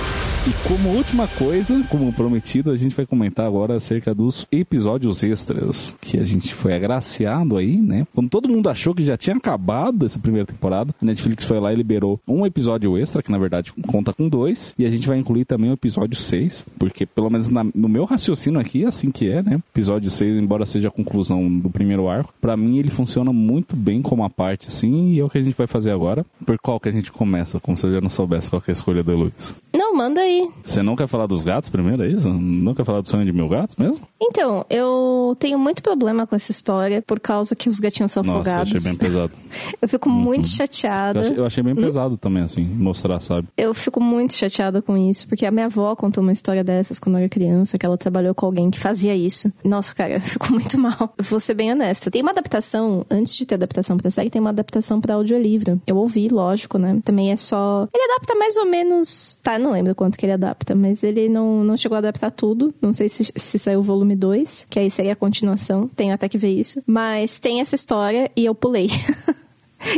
E como última coisa, como prometido, a gente vai comentar agora acerca dos episódios extras que a gente foi agraciado aí, né? Quando todo mundo achou que já tinha acabado essa primeira temporada, a Netflix foi lá e liberou um episódio extra, que na verdade conta com dois, e a gente vai incluir também o episódio 6, porque pelo menos na- no meu raciocínio aqui é assim que é, né? Episódio 6, embora seja a conclusão do primeiro arco, pra mim ele funciona muito bem como a parte assim, e é o que a gente vai fazer agora. Por qual que a gente começa, como eu já não soubesse qual é a escolha da Luiz? Não, manda aí. Você não quer falar dos gatos primeiro, é isso? Não quer falar do sonho de mil gatos mesmo? Então, eu tenho muito problema com essa história por causa que os gatinhos são Nossa, eu afogados. achei bem pesado. Eu fico muito Eu chateada. achei, eu achei bem pesado também, assim, mostrar, sabe? Eu fico muito chateada com isso, porque a minha avó contou uma história dessas quando eu era criança, que ela trabalhou com alguém que fazia isso. Nossa, cara, eu fico muito mal. Eu vou ser bem honesta. Tem uma adaptação, antes de ter adaptação pra série, tem uma adaptação pra audiolivro. Eu ouvi, lógico, né? Também é só. Ele adapta mais ou menos. Tá, não lembro quanto que ele adapta, mas ele não, não chegou a adaptar tudo. Não sei se, se saiu o volume 2, que aí seria a continuação. Tenho até que ver isso. Mas tem essa história e eu pulei.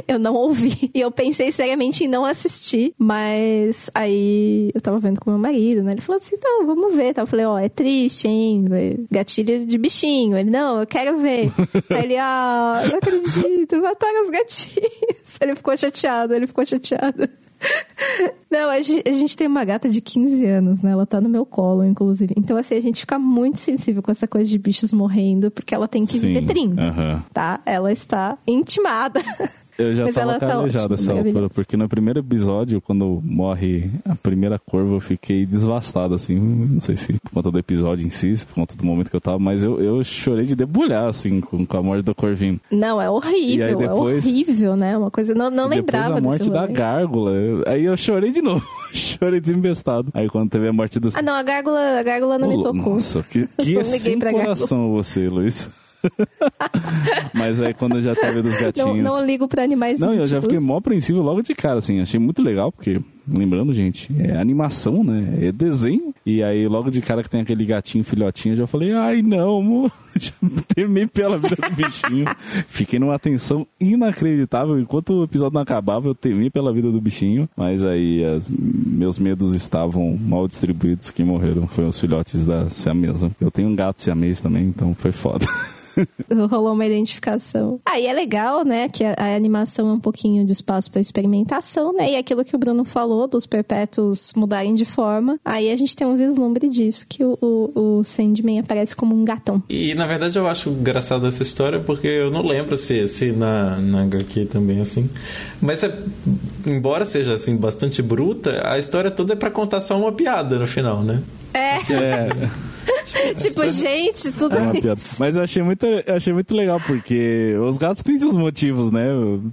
Eu não ouvi. E eu pensei seriamente em não assistir. Mas aí eu tava vendo com meu marido, né? Ele falou assim: não, vamos ver. Tá? Eu falei: ó, é triste, hein? Gatilho de bichinho. Ele: não, eu quero ver. aí ele: ah, não acredito, mataram os gatinhos. Ele ficou chateado, ele ficou chateado. Não, a gente, a gente tem uma gata de 15 anos, né? Ela tá no meu colo, inclusive. Então, assim, a gente fica muito sensível com essa coisa de bichos morrendo, porque ela tem que Sim, viver 30 aham. tá? Ela está intimada Eu já Mas tava tá calejado ótima, essa altura, porque no primeiro episódio, quando morre a primeira corva, eu fiquei devastado, assim. Não sei se por conta do episódio em si, se por conta do momento que eu tava, mas eu, eu chorei de debulhar, assim, com, com a morte do Corvinho. Não, é horrível, depois- é horrível, né? Uma coisa. Não, não lembrava Depois a morte da gárgula. eu- aí eu chorei de novo. chorei desembestado. Aí quando teve a morte do... Ah, não, a gárgula, a gárgula não me tocou. Nossa, que, que sem gárgula. coração você, Luiz. Mas aí quando eu já tava dos Não, gatinhos... não ligo pra animais Não, eu já míticos. fiquei mó apreensivo logo de cara, assim. Achei muito legal, porque, lembrando, gente, é animação, né? É desenho. E aí, logo de cara que tem aquele gatinho filhotinho, eu já falei, ai não, amor. Já temei pela vida do bichinho. Fiquei numa tensão inacreditável. Enquanto o episódio não acabava, eu temi pela vida do bichinho. Mas aí, as- meus medos estavam mal distribuídos. Quem morreram foram os filhotes da siamesa. Eu tenho um gato siamês também, então foi foda. Rolou uma identificação. Ah, e é legal, né, que a, a animação é um pouquinho de espaço pra experimentação, né? E aquilo que o Bruno falou, dos perpétuos mudarem de forma. Aí a gente tem um vislumbre disso, que o, o, o Sandman aparece como um gatão. E na verdade eu acho engraçado essa história porque eu não lembro se, se na, na HQ também é assim. Mas é, embora seja assim bastante bruta, a história toda é pra contar só uma piada no final, né? É, É. tipo, gente, tudo É uma isso. piada. Mas eu achei muito, eu achei muito legal, porque os gatos têm seus motivos, né?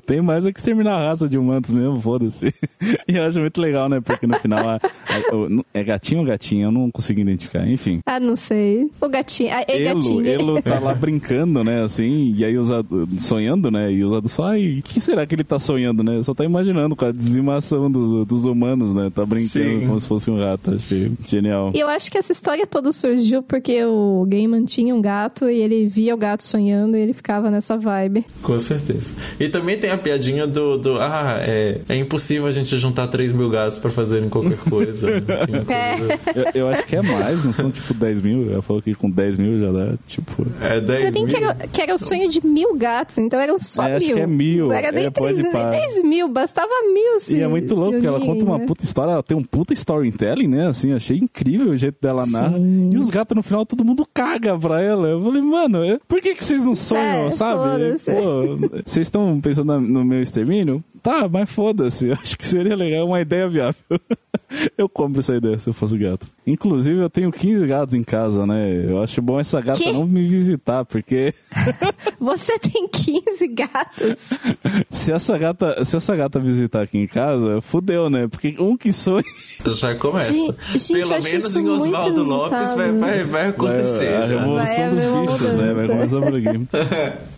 Tem mais é que exterminar a raça de humanos mesmo, foda-se. E eu acho muito legal, né? Porque no final a- a- o- é gatinho ou gatinha? Eu não consigo identificar. Enfim. Ah, não sei. O gatinho. Ah, é Elo, gatinho. Elo tá lá brincando, né, assim, e aí os sonhando, né, e os adultos falam, ai, o que será que ele tá sonhando, né? Só tá imaginando com a dizimação dos, dos humanos, né? Tá brincando Sim. como se fosse um rato, achei genial. E eu acho que essa história toda surgiu porque o Gaiman tinha um gato e ele via o gato sonhando e ele ficava nessa vibe. Com certeza. E também tem a piadinha do, do ah, é, é impossível a gente juntar 3 mil gatos pra fazerem qualquer coisa. Enfim, É. coisa- Eu, eu acho que é mais, não são tipo 10 mil. Ela falou que com 10 mil já dá, tipo. É 10 Ainda bem mil. que era, que era o sonho de mil gatos, então eram só É, mil. acho que é mil. Não era É, nem pá. 10 mil, bastava mil se e é muito louco, porque ela conta uma né? puta história, ela tem um puta storytelling, né? Assim, achei incrível o jeito dela narrar. E os gatos no final, todo mundo caga pra ela. Eu falei, mano, é- por que, que vocês não sonham, É, sabe? Pô, vocês estão pensando no meu extermínio? Tá, mas foda-se. Eu Acho que seria legal, uma ideia viável. eu compro essa ideia se eu fosse gato. Inclusive, eu tenho 15 gatos em casa, né? Eu acho bom essa gata Quê? não me visitar, porque Você tem 15 gatos. se essa gata, se essa gata visitar aqui em casa, fudeu, né? Porque um que sonha Já começa. Gente, Pelo menos em Oswaldo Lopes vai, vai, vai acontecer. Vai, a já. revolução Vai dos bichos, né? Vai começar por aqui.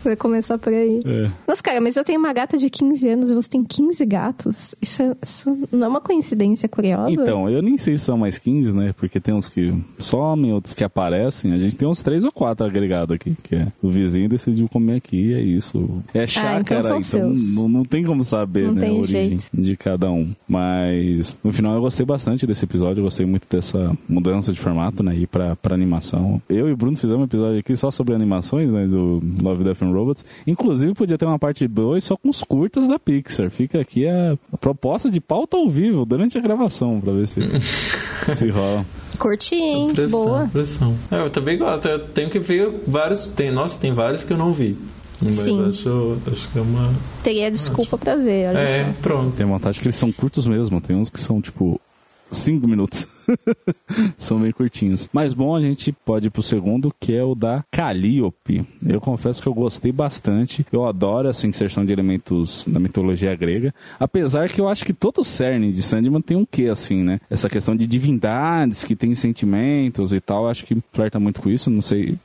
Vai começar por aí. É. Nossa, cara, mas eu tenho uma gata de 15 anos e você tem 15 gatos. Isso, é- isso não é uma coincidência curiosa? Então, eu nem sei se são mais 15, né? Porque tem uns que somem, outros que aparecem. A gente tem uns 3 ou 4 agregados aqui, que é o vizinho decidiu comer aqui, é isso. É chácara, são então, seus. não, não tem como saber, Não né, tem a origem jeito. de cada um. Mas, no final, eu gostei bastante desse episódio, eu gostei muito dessa mudança de formato, né? Ir pra, pra animação. Eu e o Bruno fizemos um episódio aqui só sobre animações, né? Do Love, Death and Robots. Inclusive, podia ter uma parte 2 só com os curtas da Pixar. Fica aqui a, proposta de pauta ao vivo durante a gravação, pra ver se, se rola. Curti, hein? Pressão, Boa. pressão. É, eu também gosto. Eu tenho que ver vários. Tem, nossa, tem vários que eu não vi. Mas Sim. acho, acho que é uma. Teria desculpa pra ver, olha É, só. pronto. Tem vontade que eles são curtos mesmo. Tem uns que são, tipo, 5 minutos. são bem curtinhos. Mas bom, a gente pode ir pro segundo, que é o da Calliope. Eu confesso que eu gostei bastante. Eu adoro essa inserção de elementos da mitologia grega. Apesar que eu acho que todo o cerne de Sandman tem um quê, assim, né? Essa questão de divindades que têm sentimentos e tal. Acho que flerta muito com isso. Não sei,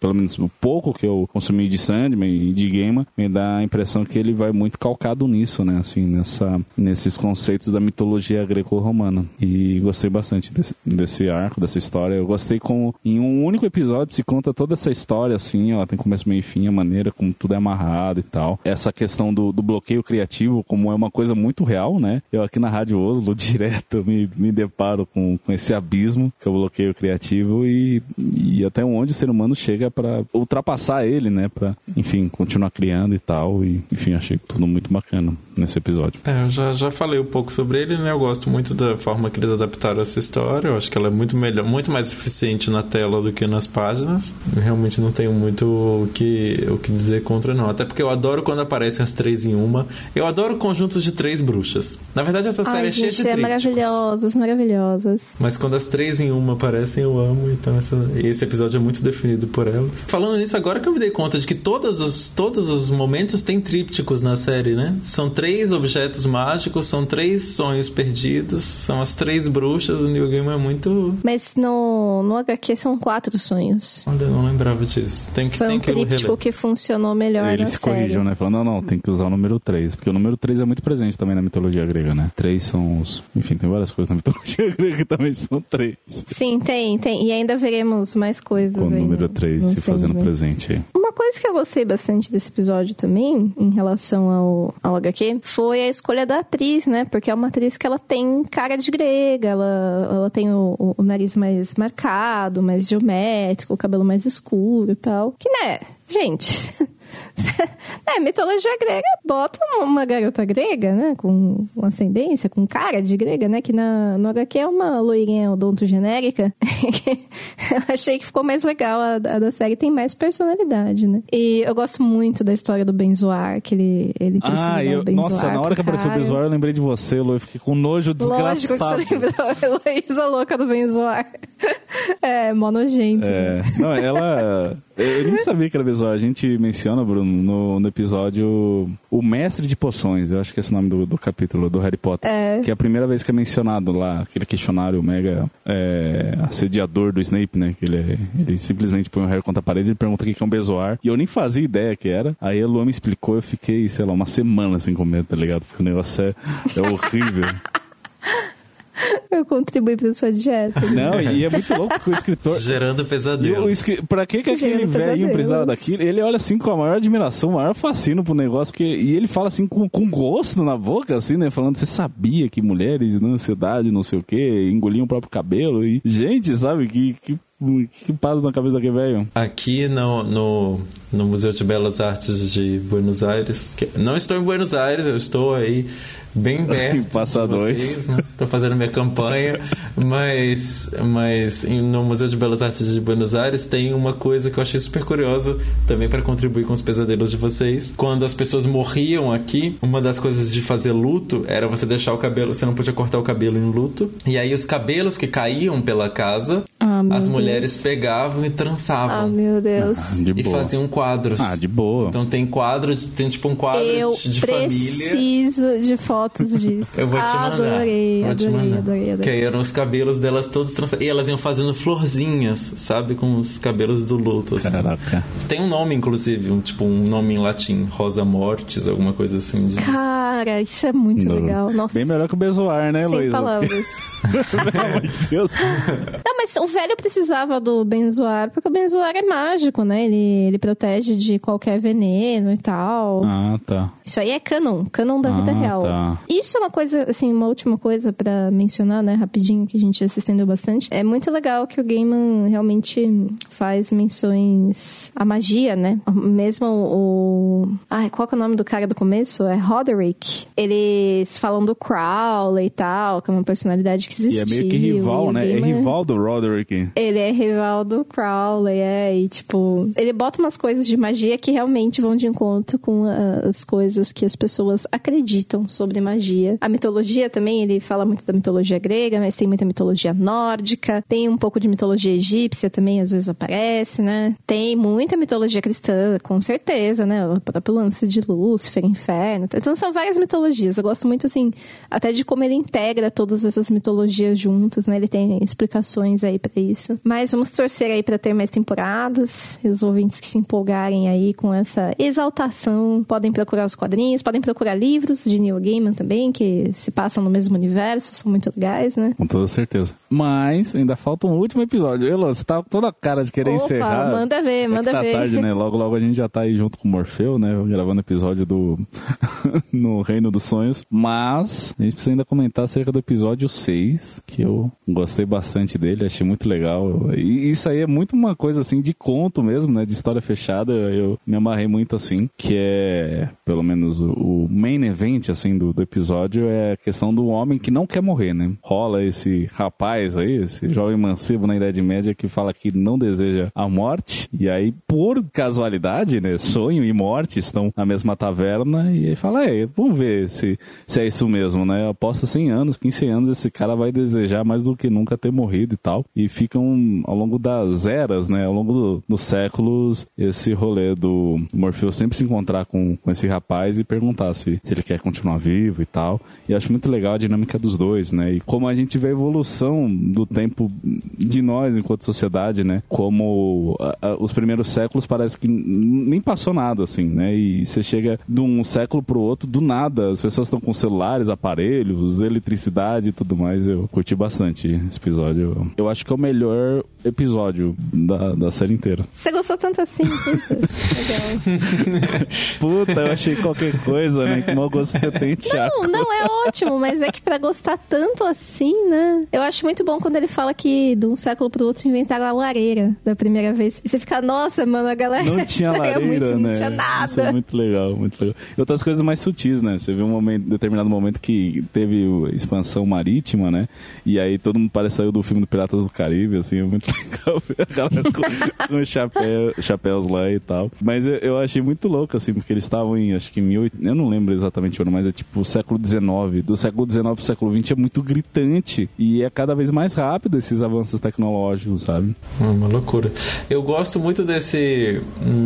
pelo menos o pouco que eu consumi de Sandman e de Gaiman, me dá a impressão que ele vai muito calcado nisso, né? Assim, nessa, nesses conceitos da mitologia greco-romana. E gostei bastante desse, desse arco, dessa história. Eu gostei como em um único episódio se conta toda essa história, assim, ela tem começo, meio e fim, a maneira como tudo é amarrado e tal. Essa questão do, do bloqueio criativo, como é uma coisa muito real, né? Eu aqui na Rádio Oslo, direto, me, me deparo com, com esse abismo, que é o bloqueio criativo, e, e até onde o ser humano chega para ultrapassar ele, né? Pra, enfim, continuar criando e tal. E, enfim, achei tudo muito bacana. Nesse episódio. É, eu já, já falei um pouco sobre ele, né? Eu gosto muito da forma que eles adaptaram essa história. Eu acho que ela é muito melhor, muito mais eficiente na tela do que nas páginas. Eu realmente não tenho muito o que, o que dizer contra, não. Até porque eu adoro quando aparecem as três em uma. Eu adoro conjuntos de três bruxas. Na verdade, essa série Ai, é cheia gente, de é maravilhosas, maravilhosas. Mas quando as três em uma aparecem, eu amo. Então essa- esse episódio é muito definido por elas. Falando nisso, agora que eu me dei conta de que todos os, todos os momentos têm trípticos na série, né? São três objetos mágicos, são três sonhos perdidos, são as três bruxas. O New Game é muito. Mas no, no HQ são quatro sonhos. Olha, eu não lembrava disso. Tem que, Foi tem um que tríptico reler. que funcionou melhor Eles na corrigem, né? Falando, não, não, tem que usar o número 3. Porque o número 3 é muito presente também na mitologia grega, né? Três são os. Enfim, tem várias coisas na mitologia grega que também são três. Sim, tem, tem. E ainda veremos mais coisas Com o número no- 3 no se fazendo presente aí. Uma coisa que eu gostei bastante desse episódio também, em relação ao, ao HQ, foi a escolha da atriz, né? Porque é uma atriz que ela tem cara de grega, ela, ela tem o, o- nariz mais marcado, mais geométrico, o cabelo mais escuro e tal. Que, né, gente... É, mitologia grega bota uma garota grega, né? Com ascendência, com cara de grega, né? Que na, no HQ é uma loirinha odonto genérica. eu achei que ficou mais legal. A, a da série tem mais personalidade, né? E eu gosto muito da história do Benzoar, que ele, ele precisa Ah, eu, um Benzoar nossa, na hora que apareceu o visual eu lembrei de você, Lu. Eu fiquei com nojo Lógico que desgraçado. você lembrou. Heloísa louca do Benzoar. É, mó nojento. É, não, ela. Eu nem sabia que era visual. A gente menciona, Bruno, no, no episódio O Mestre de Poções. Eu acho que é esse o nome do, do capítulo do Harry Potter. É. Que é a primeira vez que é mencionado lá, aquele questionário mega é, assediador do Snape, né? Que ele, é- ele simplesmente põe o Harry contra a parede e pergunta o que é um bezoar. E eu nem fazia ideia que era. Aí a Luan me explicou, eu fiquei, sei lá, uma semana sem comer, tá ligado? Porque o negócio é, é horrível. Eu contribuí pra sua dieta. Não, e é muito louco que o escritor. Gerando pesadelo. escri- Pra que, que aquele velhinho precisava daquilo? Ele olha assim com a maior admiração, o maior fascínio pro negócio que. E ele fala assim com, com gosto na boca, assim, né? Falando, você sabia que mulheres na ansiedade, não sei o quê, engoliam o próprio cabelo. E, gente, sabe, que, que, que passa na cabeça daquele velho? Aqui no, no, no Museu de Belas Artes de Buenos Aires. que- não estou em Buenos Aires, eu estou aí bem perto. Passa de dois. vocês, né? Estou fazendo minha campanha. Mas, mas no Museu de Belas Artes de Buenos Aires tem uma coisa que eu achei super curiosa também para contribuir com os pesadelos de vocês. Quando as pessoas morriam aqui, uma das coisas de fazer luto era você deixar o cabelo, você não podia cortar o cabelo em luto. E aí os cabelos que caíam pela casa, Ah, as Deus. mulheres pegavam e Ah, trançavam. meu Deus. Ah, de e boa. faziam quadros. Ah, de boa. Então tem quadro, de- tem tipo um quadro Eu de, de família. preciso de fotos disso. Eu vou te mandar. Adorei, Vou te adorei, mandar. adorei, Que adorei. aí eram os cabelos delas todos trançados. E elas iam fazendo florzinhas, sabe? Com os cabelos do luto, assim. Caraca. Tem um nome, inclusive, um, tipo um nome em latim. Rosa Mortis, alguma coisa assim. De... Cara, isso é muito Não. legal. Nossa, Bem melhor que o bezoar, né, sem Luísa? palavras. Pelo amor de Deus. Não, mas o velho precisava do benzoar, porque o benzoar é mágico, né? Ele, ele protege de qualquer veneno e tal. Ah, tá. Isso aí é canon, canon da vida Ah, real. tá. Isso é uma coisa, assim, uma última coisa pra mencionar, né, rapidinho, que a gente já se estendeu bastante. É muito legal que o Gaiman realmente faz menções à magia, né? Mesmo o... Ai, qual que é o nome do cara do começo? É Roderick. Eles falam do Crowley e tal, que é uma personalidade que E existiu. é meio que rival, e né? É Gaiman- rival do Roderick. Ele é rival do Crowley, é, e tipo, ele bota umas coisas de magia que realmente vão de encontro com ah, as coisas que as pessoas acreditam sobre magia. A mitologia também, ele fala muito da mitologia grega, mas tem muita mitologia nórdica, tem um pouco de mitologia egípcia também, às vezes aparece, né? Tem muita mitologia cristã, com certeza, né? O próprio lance de Lúcifer, inferno. Então são várias mitologias. Eu gosto muito, assim, até de como ele integra todas essas mitologias juntas, né? Ele tem explicações aí pra isso. Mas vamos torcer aí pra ter mais temporadas. E os ouvintes que se empolgarem aí com essa exaltação podem procurar os quadrinhos, podem procurar livros de Neil Gaiman também, que se passam no mesmo universo, são muito legais, né? Com toda certeza. Mas ainda falta um último episódio. Elô, você tá com toda a cara de querer Opa, encerrar. manda ver, É manda tá ver. tarde, né? Logo, logo a gente já tá aí junto com o Morfeu, né? Gravando episódio do... no Reino dos Sonhos. Mas a gente precisa ainda comentar acerca do episódio 6, que eu gostei bastante dele. Achei muito legal. E isso aí é muito uma coisa assim de conto mesmo, né? De história fechada. Eu me amarrei muito assim, que é, pelo menos, o, main event assim do, do episódio é a questão do homem que não quer morrer, né? Rola esse rapaz aí, esse jovem mancebo na Idade Média que fala que não deseja a morte. E aí, por casualidade, né? Sonho e morte estão na mesma taverna. E aí fala, é, vamos ver se, se é isso mesmo, né? Eu aposto 100 anos, 15 anos, esse cara vai desejar mais do que nunca ter morrido e tal. E ficam ao longo das eras, né? Ao longo do, dos séculos, esse rolê do Morpheus sempre se encontrar com, com esse rapaz e perguntar se, se ele quer continuar vivo e tal. E acho muito legal a dinâmica dos dois, né? E como a gente vê a evolução do tempo de nós enquanto sociedade, né? Como a, a, os primeiros séculos parece que nem passou nada, assim, né? E você chega de um século pro outro, do nada, as pessoas estão com celulares, aparelhos, eletricidade e tudo mais. Eu curti bastante esse episódio. Eu acho que é o melhor episódio da, da série inteira. Você gostou tanto assim? Legal. Puta, eu achei qualquer coisa, né? Que mau gosto você tem, Thiago. Não, não, é ótimo, mas é que pra gostar tanto assim, né? Eu acho muito bom quando ele fala que de um século pro outro inventaram a lareira da primeira vez. E você fica, nossa, mano, a galera. Não tinha lareira, muito, né? Não tinha nada. Isso é muito legal, muito legal. E outras coisas mais sutis, né? Você vê um momento, determinado momento que teve expansão marítima, né? E aí todo mundo parece saiu do filme do Piratas do Caribe, assim, é muito legal ver a galera com, com chapéu, chapéus lá e tal. Mas eu, eu, achei muito louco, assim, porque eles estavam em, acho que em 18... Eu não lembro exatamente o ano, mas é tipo século XIX. Do século XIX pro século XX é muito gritante e é cada vez mais rápido esses avanços tecnológicos, sabe? É uma loucura. Eu gosto muito desse,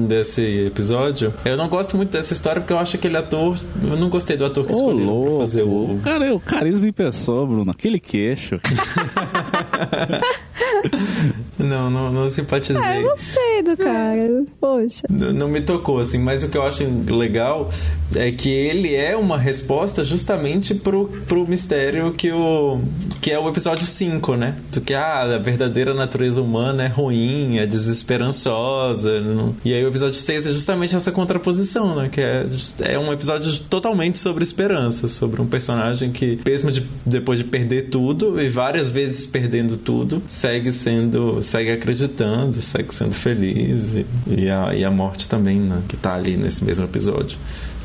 desse episódio. Eu não gosto muito dessa história porque eu acho que aquele ator... Eu não gostei do ator que Ô, escolheu louco. pra fazer o... Cara, o carisma em pessoa, Bruno. Aquele queixo. não, não, não simpatizei. Ah, eu gostei do cara. Poxa. Não, não me tocou, assim, mas o que eu acho legal é que ele é uma resposta justamente pro, pro mistério que, o, que é o episódio 5, né? Do que ah, a verdadeira natureza humana é ruim, é desesperançosa. Não... E aí o episódio 6 é justamente essa contraposição, né? Que é, é um episódio totalmente sobre esperança, sobre um personagem que, mesmo de, depois de perder tudo, e várias vezes perdendo tudo, segue sendo, segue acreditando, segue sendo feliz. E, e, a, e a morte também, né? Que tá ali nesse mesmo episódio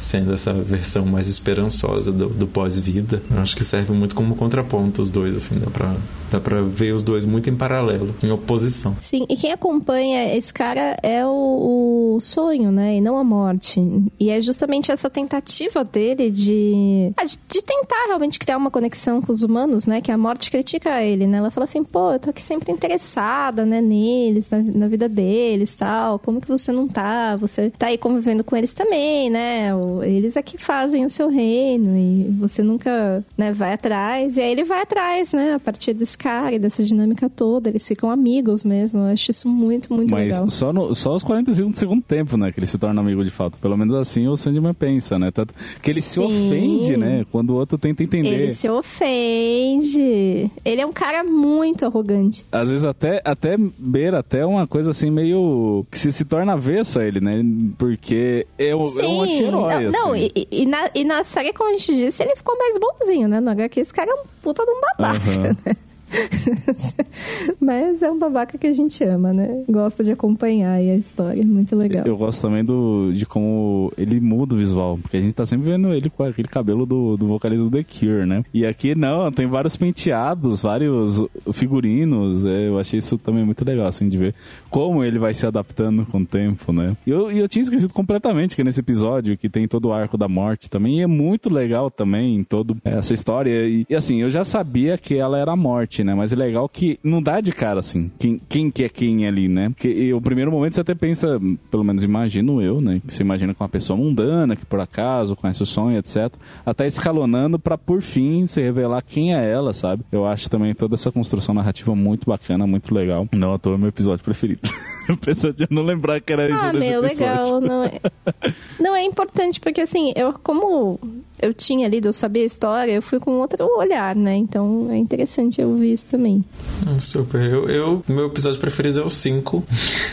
sendo essa versão mais esperançosa do, do pós-vida. Acho que serve muito como contraponto os dois, assim, dá pra, dá pra ver os dois muito em paralelo, em oposição. Sim, e quem acompanha esse cara é o, o sonho, né, e não a morte. E é justamente essa tentativa dele de, ah, de, de, tentar realmente criar uma conexão com os humanos, né, que a morte critica ele, né, ela fala assim, pô, eu tô aqui sempre interessada, né, neles, na, na vida deles, tal, como que você não tá? Você tá aí convivendo com eles também, né, eles é que fazem o seu reino e você nunca né, vai atrás. E aí ele vai atrás, né? A partir desse cara e dessa dinâmica toda. Eles ficam amigos mesmo. Eu acho isso muito, muito Mas legal. Mas só, no, só os 45 do segundo tempo, né? Que ele se torna amigo de fato. Pelo menos assim o Sandman pensa, né? Tanto que ele Sim. se ofende, né? Quando o outro tenta entender. Ele se ofende. Ele é um cara muito arrogante. Às vezes até, até beira até uma coisa assim meio... Que se, se torna avesso a ele, né? Porque é, o, é um anti-herói. Não, assim. e, e, na, e na série, como a gente disse, ele ficou mais bonzinho, né? No HQ, esse cara é um puta de um babaca, Uhum. né? Mas é um babaca que a gente ama, né? Gosta de acompanhar aí a história. Muito legal. Eu gosto também do, de como ele muda o visual. Porque a gente tá sempre vendo ele com aquele cabelo do, do vocalista do The Cure, né? E aqui não, tem vários penteados, vários figurinos. É, eu achei isso também muito legal, assim, de ver como ele vai se adaptando com o tempo, né? E eu, eu tinha esquecido completamente que nesse episódio que tem todo o arco da morte também. E é muito legal também todo essa história. E, e assim, eu já sabia que ela era a morte, né? Mas é legal que não dá de cara, assim, quem, quem que é quem ali, né? Porque e, o primeiro momento você até pensa, pelo menos imagino eu, né? Que você imagina com uma pessoa mundana, que por acaso conhece o sonho, etc. Até escalonando pra, por fim, se revelar quem é ela, sabe? Eu acho também toda essa construção narrativa muito bacana, muito legal. Não, à toa é meu episódio preferido. Apesar de eu não lembrar que era isso ah, desse meu, episódio. legal. Não é, não é importante, porque assim, eu como eu tinha lido, eu sabia a história, eu fui com outro olhar, né? Então é interessante eu ouvir isso também. Ah, super. Eu, eu, meu episódio preferido é o 5.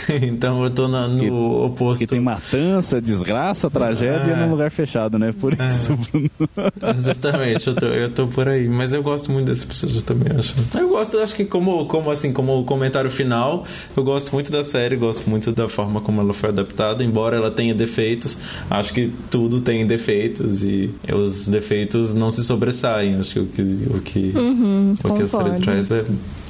então eu tô na, no Que- oposto. Que tem matança, desgraça, tragédia É. num lugar fechado, né? Por isso, Bruno. Exatamente, eu tô, eu tô por aí. Mas eu gosto muito desse episódio também, acho. Eu gosto, acho que como, como assim, como comentário final, eu gosto muito da série, gosto muito da forma como ela foi adaptada, embora ela tenha defeitos, acho que tudo tem defeitos e os defeitos não se sobressaem. Acho que o que, o que, Uhum, o que a série traz é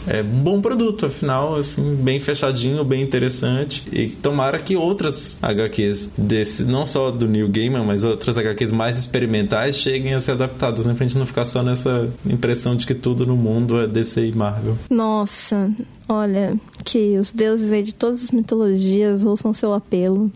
é um bom produto, afinal, assim, bem fechadinho, bem interessante. E tomara que outras HQs desse, não só do New Gaiman, mas outras HQs mais experimentais cheguem a ser adaptadas, né? Pra gente não ficar só nessa impressão de que tudo no mundo é DC e Marvel. Nossa, olha, que os deuses de todas as mitologias ouçam seu apelo.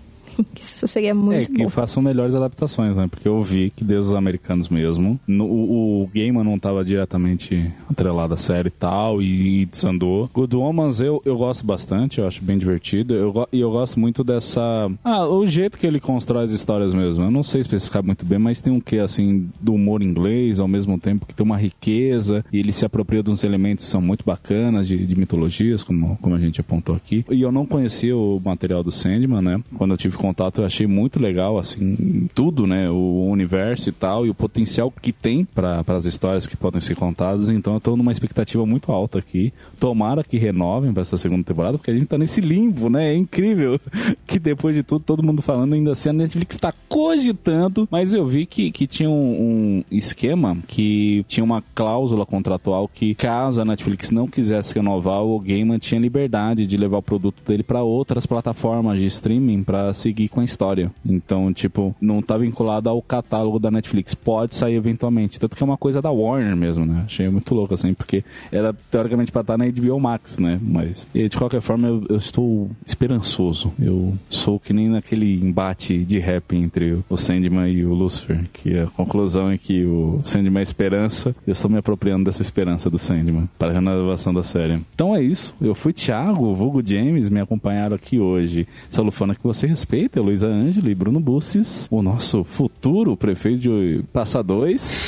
Que isso seria muito é, que bom. façam melhores adaptações, né? Porque eu vi que deuses americanos mesmo. no- o, o Gaiman não estava diretamente atrelado à série e tal, e, e desandou. Good Omens eu, eu gosto bastante, eu acho bem divertido. Eu, e eu gosto muito dessa. Ah, o jeito que ele constrói as histórias mesmo. Eu não sei especificar muito bem, mas tem um quê, assim, do humor inglês, ao mesmo tempo que tem uma riqueza, e ele se apropria de uns elementos que são muito bacanas de, de mitologias, como, como a gente apontou aqui. E eu não conhecia o material do Sandman, né? Quando eu tive contato, eu achei muito legal, assim, tudo, né? O universo e tal, e o potencial que tem para as histórias que podem ser contadas. Então eu tô numa expectativa muito alta aqui. Tomara que renovem para essa segunda temporada, porque a gente tá nesse limbo, né? É incrível que depois de tudo, todo mundo falando ainda assim, a Netflix tá cogitando, mas eu vi que, que tinha um, um esquema que tinha uma cláusula contratual que caso a Netflix não quisesse renovar, o Gaiman tinha liberdade de levar o produto dele para outras plataformas de streaming para seguir com a história. Então, tipo, não tá vinculado ao catálogo da Netflix. Pode sair eventualmente. Tanto que é uma coisa da Warner mesmo, né? Achei muito louco, assim, porque era teoricamente pra estar na HBO Max, né? Mas, de qualquer forma, eu, eu estou esperançoso. Eu sou que nem naquele embate de rap entre o Sandman e o Lucifer, que a conclusão é que o Sandman é esperança, eu estou me apropriando dessa esperança do Sandman para a renovação da série. Então é isso. Eu fui Thiago, vulgo James, me acompanharam aqui hoje. Essa lufana que você respeita, Luísa Ângela e Bruno Bussis, o nosso futuro prefeito de Passa Dois.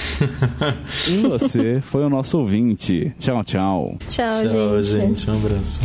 e você foi o nosso ouvinte. Tchau, tchau. Tchau, Tchau, gente. gente. Um abraço.